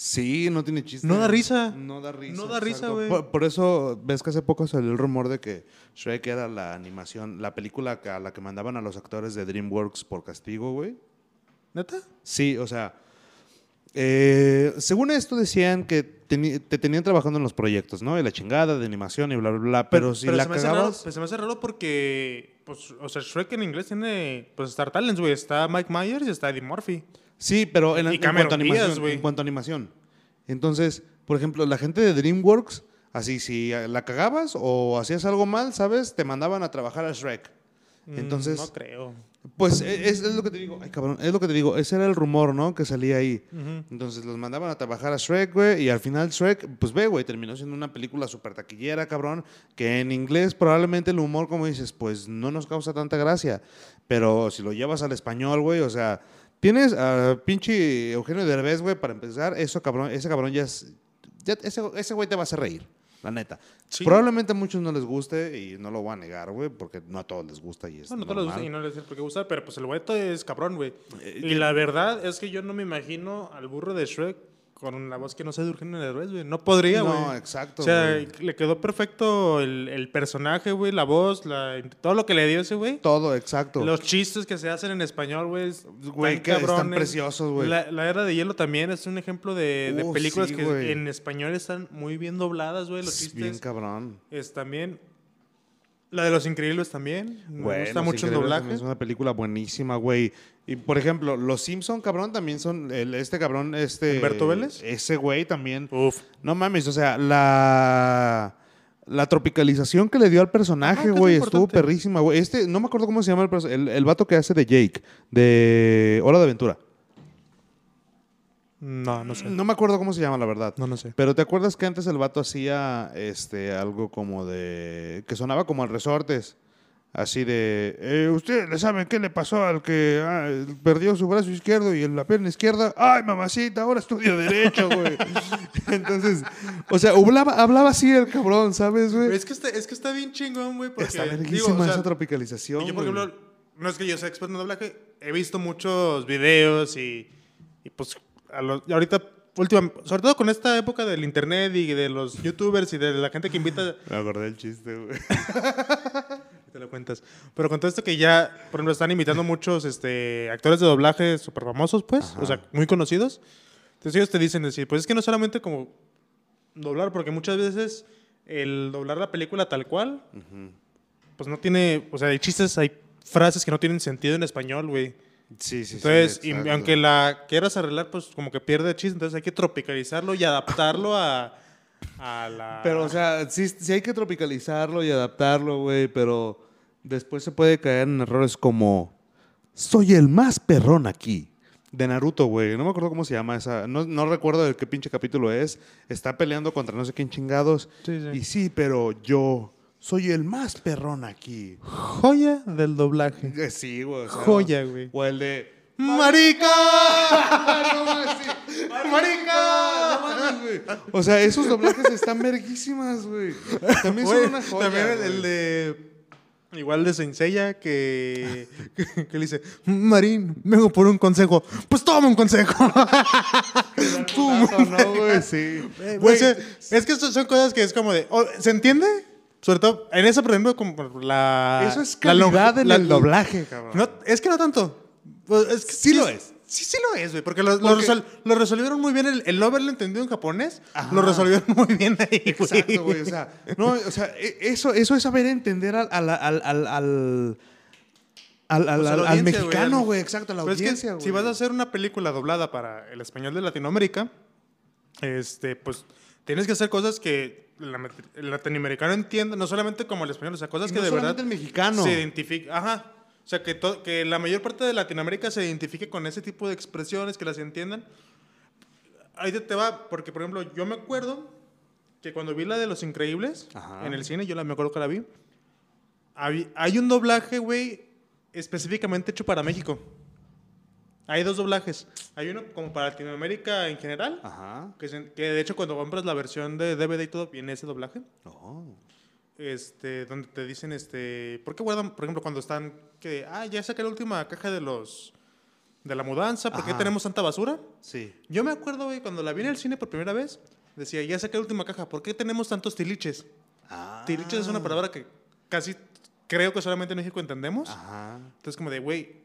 Sí, no tiene chiste. No da risa. No da risa. No da risa, güey. Por, por eso, ves que hace poco salió el rumor de que Shrek era la animación, la película a la que mandaban a los actores de DreamWorks por castigo, güey. ¿Neta? Sí, o sea, eh, según esto decían que te tenían trabajando en los proyectos, ¿no? Y la chingada de animación y bla, bla, bla. Pero, si la se raro- pues se me hace raro porque, pues, o sea, Shrek en inglés tiene, pues, Star Talents, güey. Está Mike Myers y está Eddie Murphy. Sí, pero en, cuanto a animación, en cuanto a animación. Entonces, por ejemplo, la gente de DreamWorks, así, si la cagabas o hacías algo mal, ¿sabes? Te mandaban a trabajar a Shrek. Mm, Entonces, No creo. pues e- es, es lo que te digo. Ay, cabrón, es lo que te digo. Ese era el rumor, ¿no? Que salía ahí. Entonces los mandaban a trabajar a Shrek, güey, y al final Shrek, pues ve, güey, terminó siendo una película súper taquillera, cabrón, que en inglés probablemente el humor, como dices, pues no nos causa tanta gracia, pero si lo llevas al español, güey, o sea, tienes a pinche Eugenio Derbez, güey, para empezar, eso cabrón, ese cabrón ya es, ya- ese, ese güey te va a hacer reír, la neta. Sí. Probablemente a muchos no les guste y no lo voy a negar, güey, porque no a todos les gusta y es Bueno, todos los normal. y no les sé por qué pero pues el güeto es cabrón, güey. Eh, Y la verdad es que yo no me imagino al burro de Shrek con la voz que no sé de Eugenio Derbez, güey. No podría, güey. No, exacto, O sea, le quedó perfecto el, el personaje, güey, la voz, la, todo lo que le dio ese güey. Todo, exacto. Los chistes que se hacen en español, güey. Güey, que están cabrones. preciosos, güey. La, la Era de Hielo también es un ejemplo de, de Uh, películas sí, que en español están muy bien dobladas, güey. Los Es chistes bien cabrón. es también. La de Los Increíbles también. Me Güey, gusta mucho el doblaje. Es una película buenísima, güey. Y por ejemplo, Los Simpson, cabrón, también son. el- este cabrón, este. ¿Humberto Vélez? Ese güey también. Uf. No mames, o sea, la. la tropicalización que le dio al personaje, es güey, estuvo perrísima, güey. Este, no me acuerdo cómo se llama el, el, el vato que hace de Jake, de Hora de Aventura. No, no sé. No me acuerdo cómo se llama, la verdad. No, no sé. Pero ¿te acuerdas que antes el vato hacía este algo como de... que sonaba como al resortes? Así de... Eh, ¿Ustedes le saben qué le pasó al que ah, perdió su brazo izquierdo y en la pierna izquierda? ¡Ay, mamacita! Ahora estudio Derecho, güey. Entonces, o sea, hablaba, hablaba así el cabrón, ¿sabes, güey? Es que, está, es que está bien chingón, güey. Porque, Está digo, verguísima o sea, esa tropicalización, Y yo, por ejemplo, no es que yo sea experto en doblaje, he visto muchos videos y, y pues a los- ahorita, última, sobre todo con esta época del internet y de los youtubers y de la gente que invita, Me acordé del chiste, güey. te lo cuentas, pero con todo esto que ya, por ejemplo, están invitando muchos este, actores de doblaje súper famosos, pues, o sea, muy conocidos. Entonces ellos te dicen, decir, pues es que no solamente como doblar, porque muchas veces el doblar la película tal cual, pues no tiene, o sea, hay chistes, hay frases que no tienen sentido en español, güey. Sí, sí, Entonces, sí. y exacto. aunque la quieras arreglar, pues como que pierde chiste, entonces hay que tropicalizarlo y adaptarlo a, a la... Pero, o sea, sí, sí hay que tropicalizarlo y adaptarlo, güey, pero después se puede caer en errores como soy el más perrón aquí. De Naruto, güey. No me acuerdo cómo se llama esa. No, no recuerdo de qué pinche capítulo es. Está peleando contra no sé quién chingados. Sí, sí. Y sí, pero yo soy el más perrón aquí. joya del doblaje. Eh, Sí, güey. o sea, Joya, güey. O el de. ¡Marica! ¡Marica! O sea, esos doblajes están verguísimas, güey. También son una joya. también el, de... Igual de Senseiya que, que, que le dice, Marín, vengo por un consejo. Pues toma un consejo. Pum. ¿no, güey? Sí. Sea, es que estas son cosas que es como de. ¿Se entiende? Sobre todo en esa, por ejemplo, como la. Eso es la calidad en la- el doblaje, cabrón. No, es que no tanto. Pues, es que Sí lo es. Sí, sí lo es, güey. Porque lo, lo Porque- resol- lo resolvieron muy bien. El, el no haberlo entendido en japonés, Ajá. lo resolvieron muy bien ahí, güey. Exacto, güey. O sea, no, o sea, e- eso, eso es saber entender al, al, al, al, al, al, Pues la mexicano, güey. Exacto, a la Pero es que audiencia, güey. si vas a hacer una película doblada para el español de Latinoamérica, este, pues tienes que hacer cosas que la el latinoamericano entienda, no solamente como el español, o sea, cosas Y que no de verdad el mexicano. se identifica, ajá, o sea, que, to- que la mayor parte de Latinoamérica se identifique con ese tipo de expresiones, que las entiendan. Ahí te, va, porque por ejemplo, yo me acuerdo que cuando vi la de Los Increíbles Ajá. en el cine, yo la me acuerdo que la vi, habí- hay un doblaje, güey, específicamente hecho para México. Hay dos doblajes. Hay uno como para Latinoamérica en general, Ajá. que, se- que de hecho cuando compras la versión de DVD y todo, viene ese doblaje. Oh. Este, donde te dicen, este, ¿por qué guardan, por ejemplo, cuando están, que, ah, ya saqué la última caja de los, de la mudanza, ¿por qué Ajá. tenemos tanta basura? Sí. Yo me acuerdo, güey, cuando la vi en el cine por primera vez, decía, ya saqué la última caja, ¿por qué tenemos tantos tiliches? Ah. Tiliches es una palabra que casi creo que solamente en México entendemos. Ajá. Entonces, como de, güey,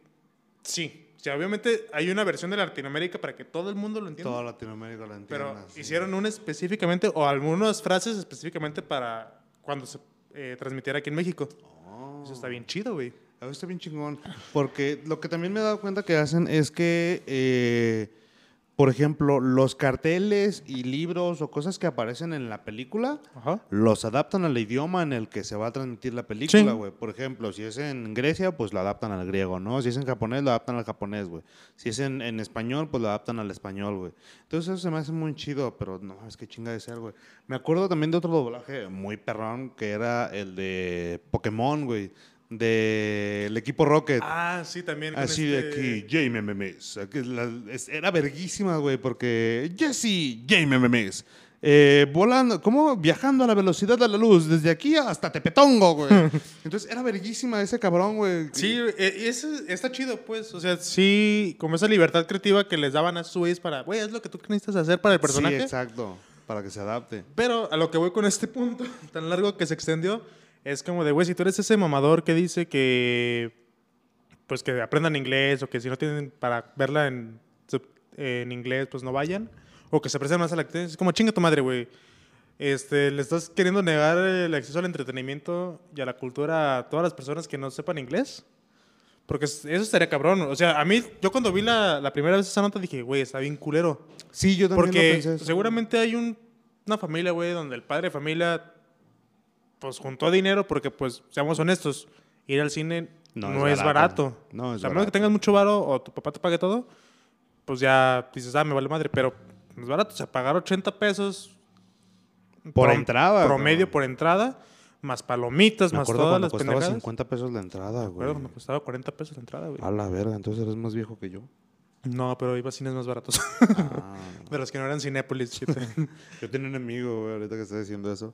sí. Sea, obviamente hay una versión de Latinoamérica para que todo el mundo lo entienda. Toda Latinoamérica lo entiende. pero sí. hicieron una específicamente, o algunas frases específicamente para cuando se eh, transmitiera aquí en México. Oh. Eso está bien chido, güey. Ver, está bien chingón. Porque lo que también me he dado cuenta que hacen es que, eh, por ejemplo, los carteles y libros o cosas que aparecen en la película, Ajá. los adaptan al idioma en el que se va a transmitir la película, Sí. güey. Por ejemplo, si es en Grecia, pues lo adaptan al griego, ¿no? Si es en japonés, lo adaptan al japonés, güey. Si es en, en español, pues lo adaptan al español, güey. Entonces eso se me hace muy chido, pero no, es que chinga de ser, güey. Me acuerdo también de otro doblaje muy perrón, que era el de Pokémon, güey. Del equipo Rocket. Ah, sí, también. Así de este- aquí, Jamie Memes. Es- Era verguísima, güey, porque Jesse, Jamie Memes. Eh, volando, como viajando a la velocidad de la luz, desde aquí hasta Tepetongo, güey. Entonces era verguísima ese cabrón, güey. Sí, y ese está chido, pues. O sea, sí, como esa libertad creativa que les daban a sus güeyes para, güey, es lo que tú necesitas hacer para el personaje. Sí, exacto. Para que se adapte. Pero a lo que voy con este punto tan largo que se extendió, es como de, güey, si tú eres ese mamador que dice que, pues que aprendan inglés o que si no tienen para verla en, en inglés, pues no vayan, o que se presten más a la actividad, es como chinga tu madre, güey. Este, le estás queriendo negar el acceso al entretenimiento y a la cultura a todas las personas que no sepan inglés. Porque es- eso estaría cabrón. O sea, a mí, yo cuando vi la, la primera vez esa nota dije, güey, está bien culero. Sí, yo también lo Porque pensé. eso. seguramente hay un- una familia, güey, donde el padre de familia pues juntó dinero porque, pues, seamos honestos, ir al cine No no, es barato. barato. No es a menos que tengas mucho varo o tu papá te pague todo, pues ya dices, ah, me vale madre. Pero no es barato. O sea, pagar 80 pesos Por prom- entrada, Promedio por entrada, más palomitas, Me más todas las costaba pendejadas. 50 pesos la entrada, Me acuerdo güey. cuando costaba 40 pesos la entrada, güey. A la verga, entonces eres más viejo que yo. No, pero iba a cines más baratos. Ah, de los que no eran Cinépolis. Yo tenía un amigo, güey, ahorita que estoy diciendo eso.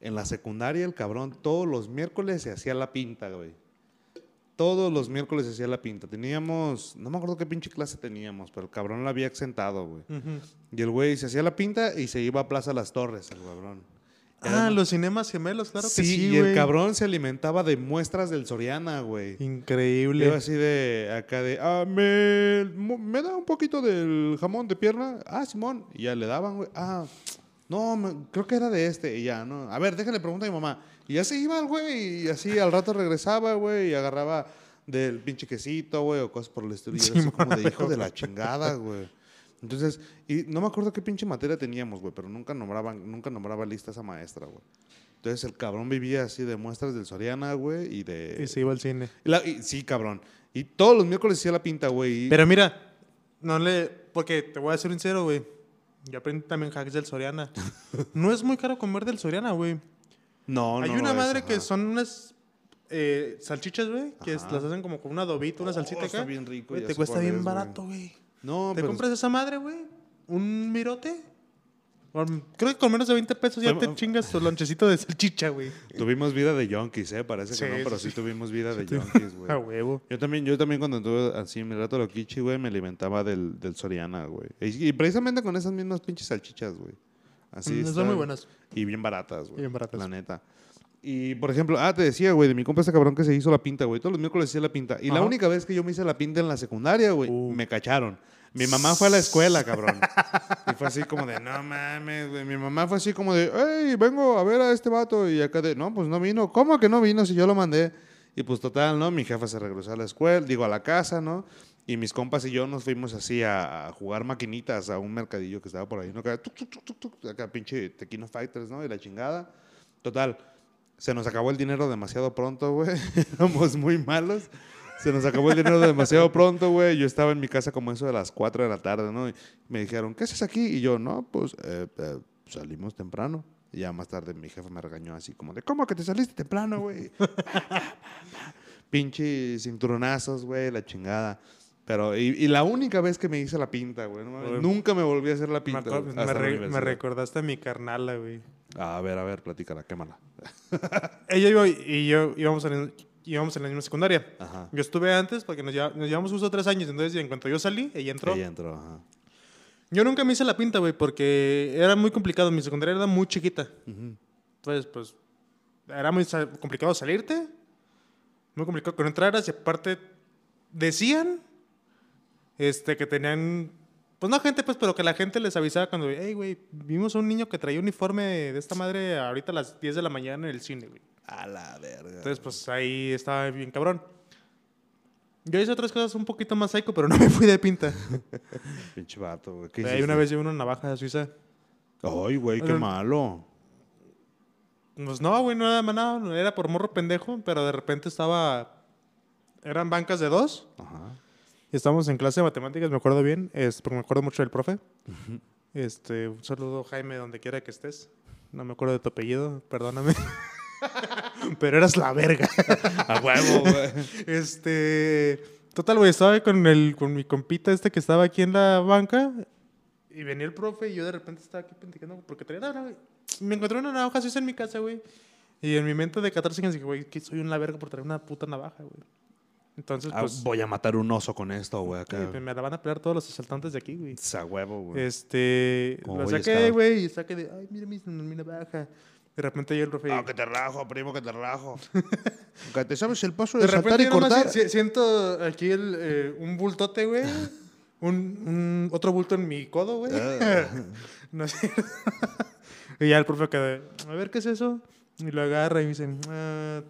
En la secundaria, el cabrón, todos los miércoles se hacía la pinta, güey. Todos los miércoles se hacía la pinta. Teníamos, no me acuerdo qué pinche clase teníamos, pero el cabrón la había exentado, güey. Y el güey se hacía la pinta y se iba a Plaza Las Torres, el cabrón. Ah, los cinemas gemelos, claro sí, que sí, y el cabrón se alimentaba de muestras del Soriana, güey. Increíble. Iba así de acá de, ah, me, me da un poquito del jamón de pierna. Ah, Simón. Y ya le daban, güey. Ah, no, me- creo que era de este. Y ya, ¿no? A ver, déjale preguntar a mi mamá. Y ya se iba el güey. Y así al rato regresaba, güey. Y agarraba del pinche quesito, güey, o cosas por el estilo. Y era así como de hijo de la chingada, güey. Entonces, y no me acuerdo qué pinche materia teníamos, güey, pero nunca nombraban, nunca nombraba lista esa maestra, güey. Entonces el cabrón vivía así de muestras del Soriana, güey, y de... Y se iba al cine. La- y- sí, cabrón. Y todos los miércoles hacía la pinta, güey. y- Pero mira, no le. Porque te voy a ser sincero, güey. Yo aprendí también hacks del Soriana. no es muy caro comer del Soriana, güey. no, Hay no una lo es, madre que son unas eh, salchichas, güey, que es- las hacen como con un adobito, una Oh, salsita está acá. bien rico, ya te cuesta bien es, barato, güey. No, Te pero compras esa madre, güey. Un mirote. Creo que con menos de 20 pesos ya te chingas tu lonchecito de salchicha, güey. tuvimos vida de yonkis, ¿eh? Parece que no, pero sí, sí, tuvimos vida de yonkis, güey. A huevo. Yo también, yo también cuando estuve así en mi rato loquichi, güey, me alimentaba del, del Soriana, güey. Y, y precisamente con esas mismas pinches salchichas, güey. Así Mm, está- son muy buenas. Y bien baratas, güey. Bien baratas. La neta. Y, por ejemplo, ah, te decía, güey, de mi compa este cabrón que se hizo la pinta, güey. Todos los miércoles hacía la pinta. Y la única vez que yo me hice la pinta en la secundaria, güey, Uh. me cacharon. Mi mamá fue a la escuela, cabrón. y fue así como de, no mames, güey. Mi mamá fue así como de, hey, vengo a ver a este vato. Y acá de, no, pues no vino. ¿Cómo que no vino si yo lo mandé? Y pues total, ¿no? Mi jefa se regresó a la escuela, digo, a la casa, ¿no? Y mis compas y yo nos fuimos así a, jugar maquinitas a un mercadillo que estaba por ahí, ¿no? Acá, tuc, tuc, tuc, acá pinche Tequino Fighters, ¿no? Y la chingada. Total, se nos acabó el dinero demasiado pronto, güey. Éramos muy malos. Se nos acabó el dinero demasiado pronto, güey. Yo estaba en mi casa como eso de las 4 de la tarde, ¿no? Y me dijeron, ¿qué haces aquí? Y yo, no, pues eh, eh, salimos temprano. Y ya más tarde mi jefe me regañó así como de, ¿cómo que te saliste temprano, güey? Pinche cinturonazos, güey, la chingada. Pero, y, y la única vez que me hice la pinta, güey. no nunca me volví a hacer la pinta. güey, me re- recordaste a mi carnala, güey. A ver, a ver, platícala, quémala. Ella iba y yo íbamos en, íbamos en la misma secundaria. Ajá. Yo estuve antes porque nos, lleva- nos llevamos justo tres años. Entonces, en cuanto yo salí, ella entró. Ella entró, ajá. Yo nunca me hice la pinta, güey, porque era muy complicado. Mi secundaria era muy chiquita. Entonces, pues, era muy complicado salirte. Muy complicado que no entraras. Y aparte, decían este, que tenían... Pues no gente, pues, pero que la gente les avisaba cuando... Hey, güey, vimos a un niño que traía uniforme de esta madre ahorita a las 10 de la mañana en el cine, güey. A la verga. Entonces, pues, ahí estaba bien cabrón. Yo hice otras cosas un poquito más psycho, pero no me fui de pinta. Pinche vato, güey. ¿Qué Ahí hiciste? una vez llevé una navaja suiza. Ay, güey, qué malo. Pues no, güey, no era nada, no era por morro pendejo, pero de repente estaba. Eran bancas de dos. Ajá. Y estábamos en clase de matemáticas, me acuerdo bien, es, porque me acuerdo mucho del profe. Este, un saludo, Jaime, donde quiera que estés. No me acuerdo de tu apellido, perdóname. pero eras la verga. A huevo, güey. Este. Total, güey, estaba con, el, con mi compita este que estaba aquí en la banca. Y venía el profe y yo de repente estaba aquí penticando porque traía nada, güey. Me encontré una navaja suiza en mi casa, güey. Y en mi mente de 14 años dije, güey, que soy una verga por traer una puta navaja, güey. Entonces, Ah, pues, voy a matar un oso con esto, güey, acá. me la van a pelear todos los asaltantes de aquí, güey. Es a huevo, güey. Este, Boy saqué, güey, y saqué de, ay, mira mi, mi navaja. De repente llegó el profe. y- Ah, que te rajo, primo, que te rajo. que te sabes el paso De de, saltar repente y cortar. si- si- siento aquí el, eh, un bultote, güey. Un, un- otro bulto en mi codo, güey. Ah. no sé. y ya el profe queda, a ver, ¿qué es eso? Y lo agarra y me dice, ah,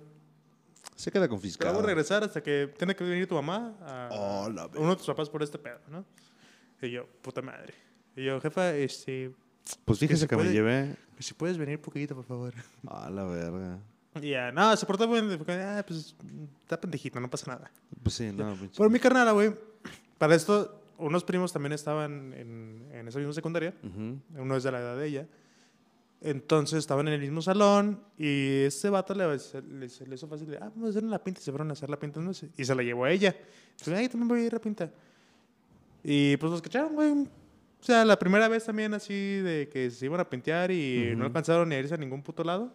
Se queda confiscado. vamos a regresar hasta que tiene que venir tu mamá a, Oh, a uno de tus papás por este pedo, ¿no? Y yo, puta madre. Y yo, jefa, este, Pues fíjese se que me puede. llevé. si puedes venir poquito, por favor. A la verga. Ya, no, se portó bien. Ah, pues está pendejito, no pasa nada. Pues sí, no, pinche. Pero mi carnala, güey, para esto, unos primos también estaban en, en esa misma secundaria. Ujú. Uno es de la edad de ella. Entonces estaban en el mismo salón y este vato le, se, le- se le hizo fácil. de, Ah, vamos a hacer la pinta. Y se fueron a hacer la pinta. No sé, y se la llevó a ella. Entonces, ay, también voy a ir a pinta. Y pues los cacharon, güey. O sea, la primera vez también así de que se iban a pintear y no alcanzaron ni a irse a ningún puto lado.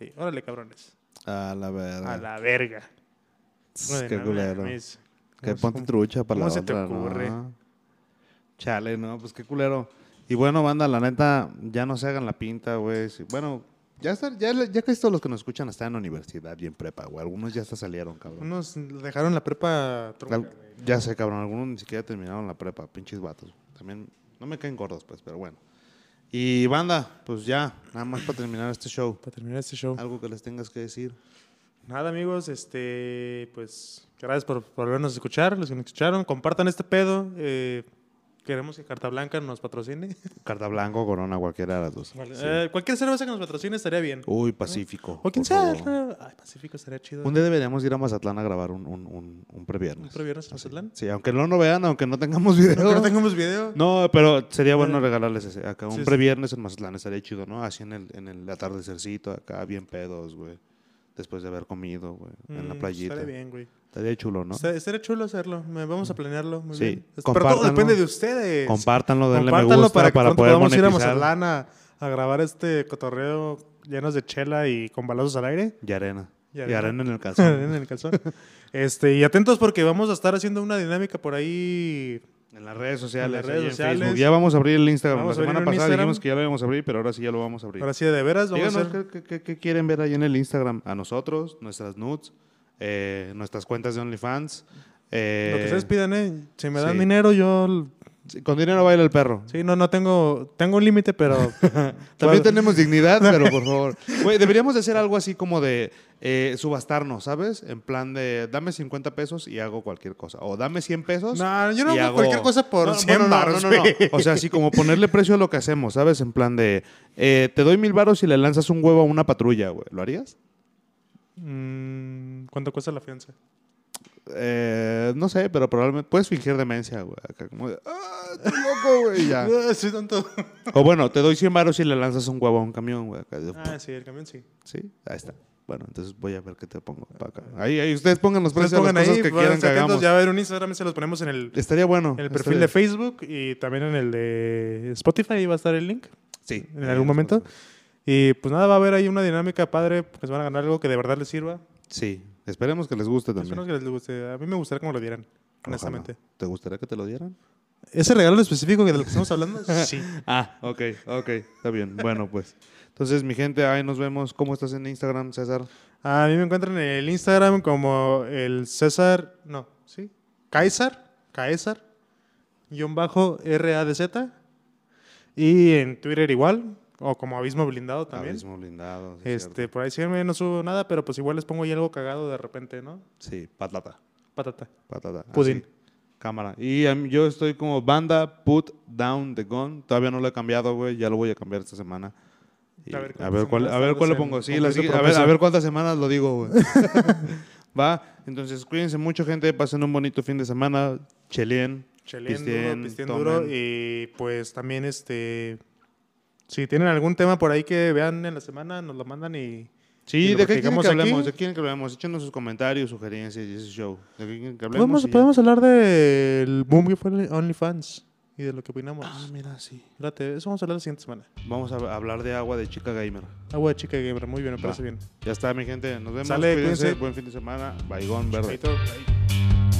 Y, órale, cabrones. A la verga. A la verga. Tss, Qué culero. mames. Que ¿Cómo- ponte trucha para la cómo se te otra, ocurre? ¿no? Chale, no, pues qué culero. Y bueno, banda, la neta, ya no se hagan la pinta, güey. Sí, Bueno, ya, está, ya, ya casi todos los que nos escuchan están en la universidad y en prepa, güey. Algunos ya hasta salieron, cabrón. Unos dejaron la prepa trunca, güey. ya sé, cabrón, algunos ni siquiera terminaron la prepa, pinches vatos. También no me caen gordos, pues, pero bueno. Y banda, pues ya, nada más para terminar este show. Para terminar este show. Algo que les tengas que decir. Nada, amigos, este, pues, gracias por, por vernos escuchar, los que nos escucharon, compartan este pedo. eh, queremos que Carta Blanca nos patrocine. Carta Blanco, Corona, cualquiera de las dos. Sí. Eh, cualquier cerveza que nos patrocine estaría bien. Uy, Pacífico. o quien sea. favor. Ay, Pacífico estaría chido. Un día deberíamos ir a Mazatlán a grabar un, un, un, un previernes. ¿Un previernes en Mazatlán? Sí, aunque no lo vean, aunque no tengamos video. No, que no tengamos video. No, pero sería bueno regalarles ese. Acá un Sí, sí. previernes en Mazatlán estaría chido, ¿no? Así en el, en el atardecercito, acá bien pedos, güey. Después de haber comido, güey. en la Mm, playita. Estaría bien, güey. Estaría chulo, ¿no? Estaría chulo hacerlo. Me- Vamos a planearlo. Muy Sí, bien. Pero todo depende de ustedes. Compártanlo, denle me Compártanlo gusta para para, que pronto poder podamos ir a monetizar. Mazatlán a, a grabar este cotorreo llenos de chela y con balazos al aire. Y arena. Y Y arena. arena, en el calzón. en el calzón. Este, y atentos porque vamos a estar haciendo una dinámica por ahí. En las redes sociales. En las redes ahí en sociales. Facebook. Ya vamos a abrir el Instagram. Vamos la semana pasada Instagram. dijimos que ya lo íbamos a abrir, pero ahora sí ya lo vamos a abrir. Ahora sí, de veras, vamos a hacer. qué, qué- qué quieren ver ahí en el Instagram. A nosotros, nuestras nudes, eh, nuestras cuentas de OnlyFans. eh, Lo que ustedes pidan, ¿eh? Si me dan sí. dinero, yo. Sí, con dinero baila el perro. Sí, no, no tengo. Tengo un límite, pero. También tenemos dignidad, pero por favor. Güey, deberíamos de hacer algo así como de eh, subastarnos, ¿sabes? En plan de dame 50 pesos y hago cualquier cosa. O dame 100 pesos. No, yo no y hago cualquier cosa por No, 100 bueno, no, no, no, no. güey. O sea, así como ponerle precio a lo que hacemos, ¿sabes? En plan de eh, te doy mil varos y le lanzas un huevo a una patrulla, güey. ¿Lo harías? Mm, ¿Cuánto cuesta la fianza? Eh, no sé, pero probablemente puedes fingir demencia, güey. Acá como de, ah, estoy loco, güey, ya. Ah. O bueno, te doy 100 varos y le lanzas un huevo a un camión, güey. acá de- Ah, sí, el camión sí. Sí, ahí está. Bueno, entonces voy a ver qué te pongo para acá. Ahí, ahí ustedes pongan los Ustedes precios de pongan las ahí, cosas que quieran que hagamos. ya va a haber un Instagram, se los ponemos en el, Estaría bueno. en el perfil estaría- de Facebook y también en el de Spotify, ahí va a estar el link Sí. en algún momento. Y pues nada, va a haber ahí una dinámica padre, que se van a ganar algo que de verdad les sirva. Sí. Esperemos que les guste también. Espero que les guste. A mí me gustaría que me lo dieran, honestamente. ¿Te gustaría que te lo dieran? ¿Ese regalo en específico de lo que estamos hablando? sí. Ah, ok, ok. Está bien. Bueno, pues. Entonces, mi gente, ahí nos vemos. ¿Cómo estás en Instagram, César? A mí me encuentran en el Instagram como el César, no, ¿sí? Caesar, Caesar, guion bajo R-A-D-Z. Y en Twitter igual, o como Abismo Blindado también. Abismo blindado. sí, este, cierto. por ahí síganme, no subo nada, pero pues igual les pongo ahí algo cagado de repente, ¿no? Sí, patata. Patata. Patata. Pudín. así. Cámara. Y mí- yo estoy como banda Put Down the Gun. Todavía no lo he cambiado, güey. Ya lo voy a cambiar esta semana. Y A ver a cuántas ver cuál, a ver cuál en pongo. Sí, la a, ver, a ver cuántas semanas lo digo, güey. Va. Entonces, cuídense mucho, gente. Pasen un bonito fin de semana. Chelien. Chelien Pistien, duro, pistien duro. Y pues también, este. Si tienen algún tema por ahí que vean en la semana, nos lo mandan y. Sí, ¿de qué quieren que hablemos? ¿De quieren que hablemos? Échenos sus comentarios, sugerencias y ese show. ¿De qué quieren que hablemos? Podemos, Y podemos hablar del boom que fue OnlyFans y de lo que opinamos. Ah, mira, sí. Espérate, eso vamos a hablar la siguiente semana. Vamos a hablar de agua de chica gamer. Agua de chica gamer, muy bien, me parece Va. bien. Ya está, mi gente. Nos vemos. Sale, Cuídense. cuídense. Buen fin de semana. Baigón verde. Bye.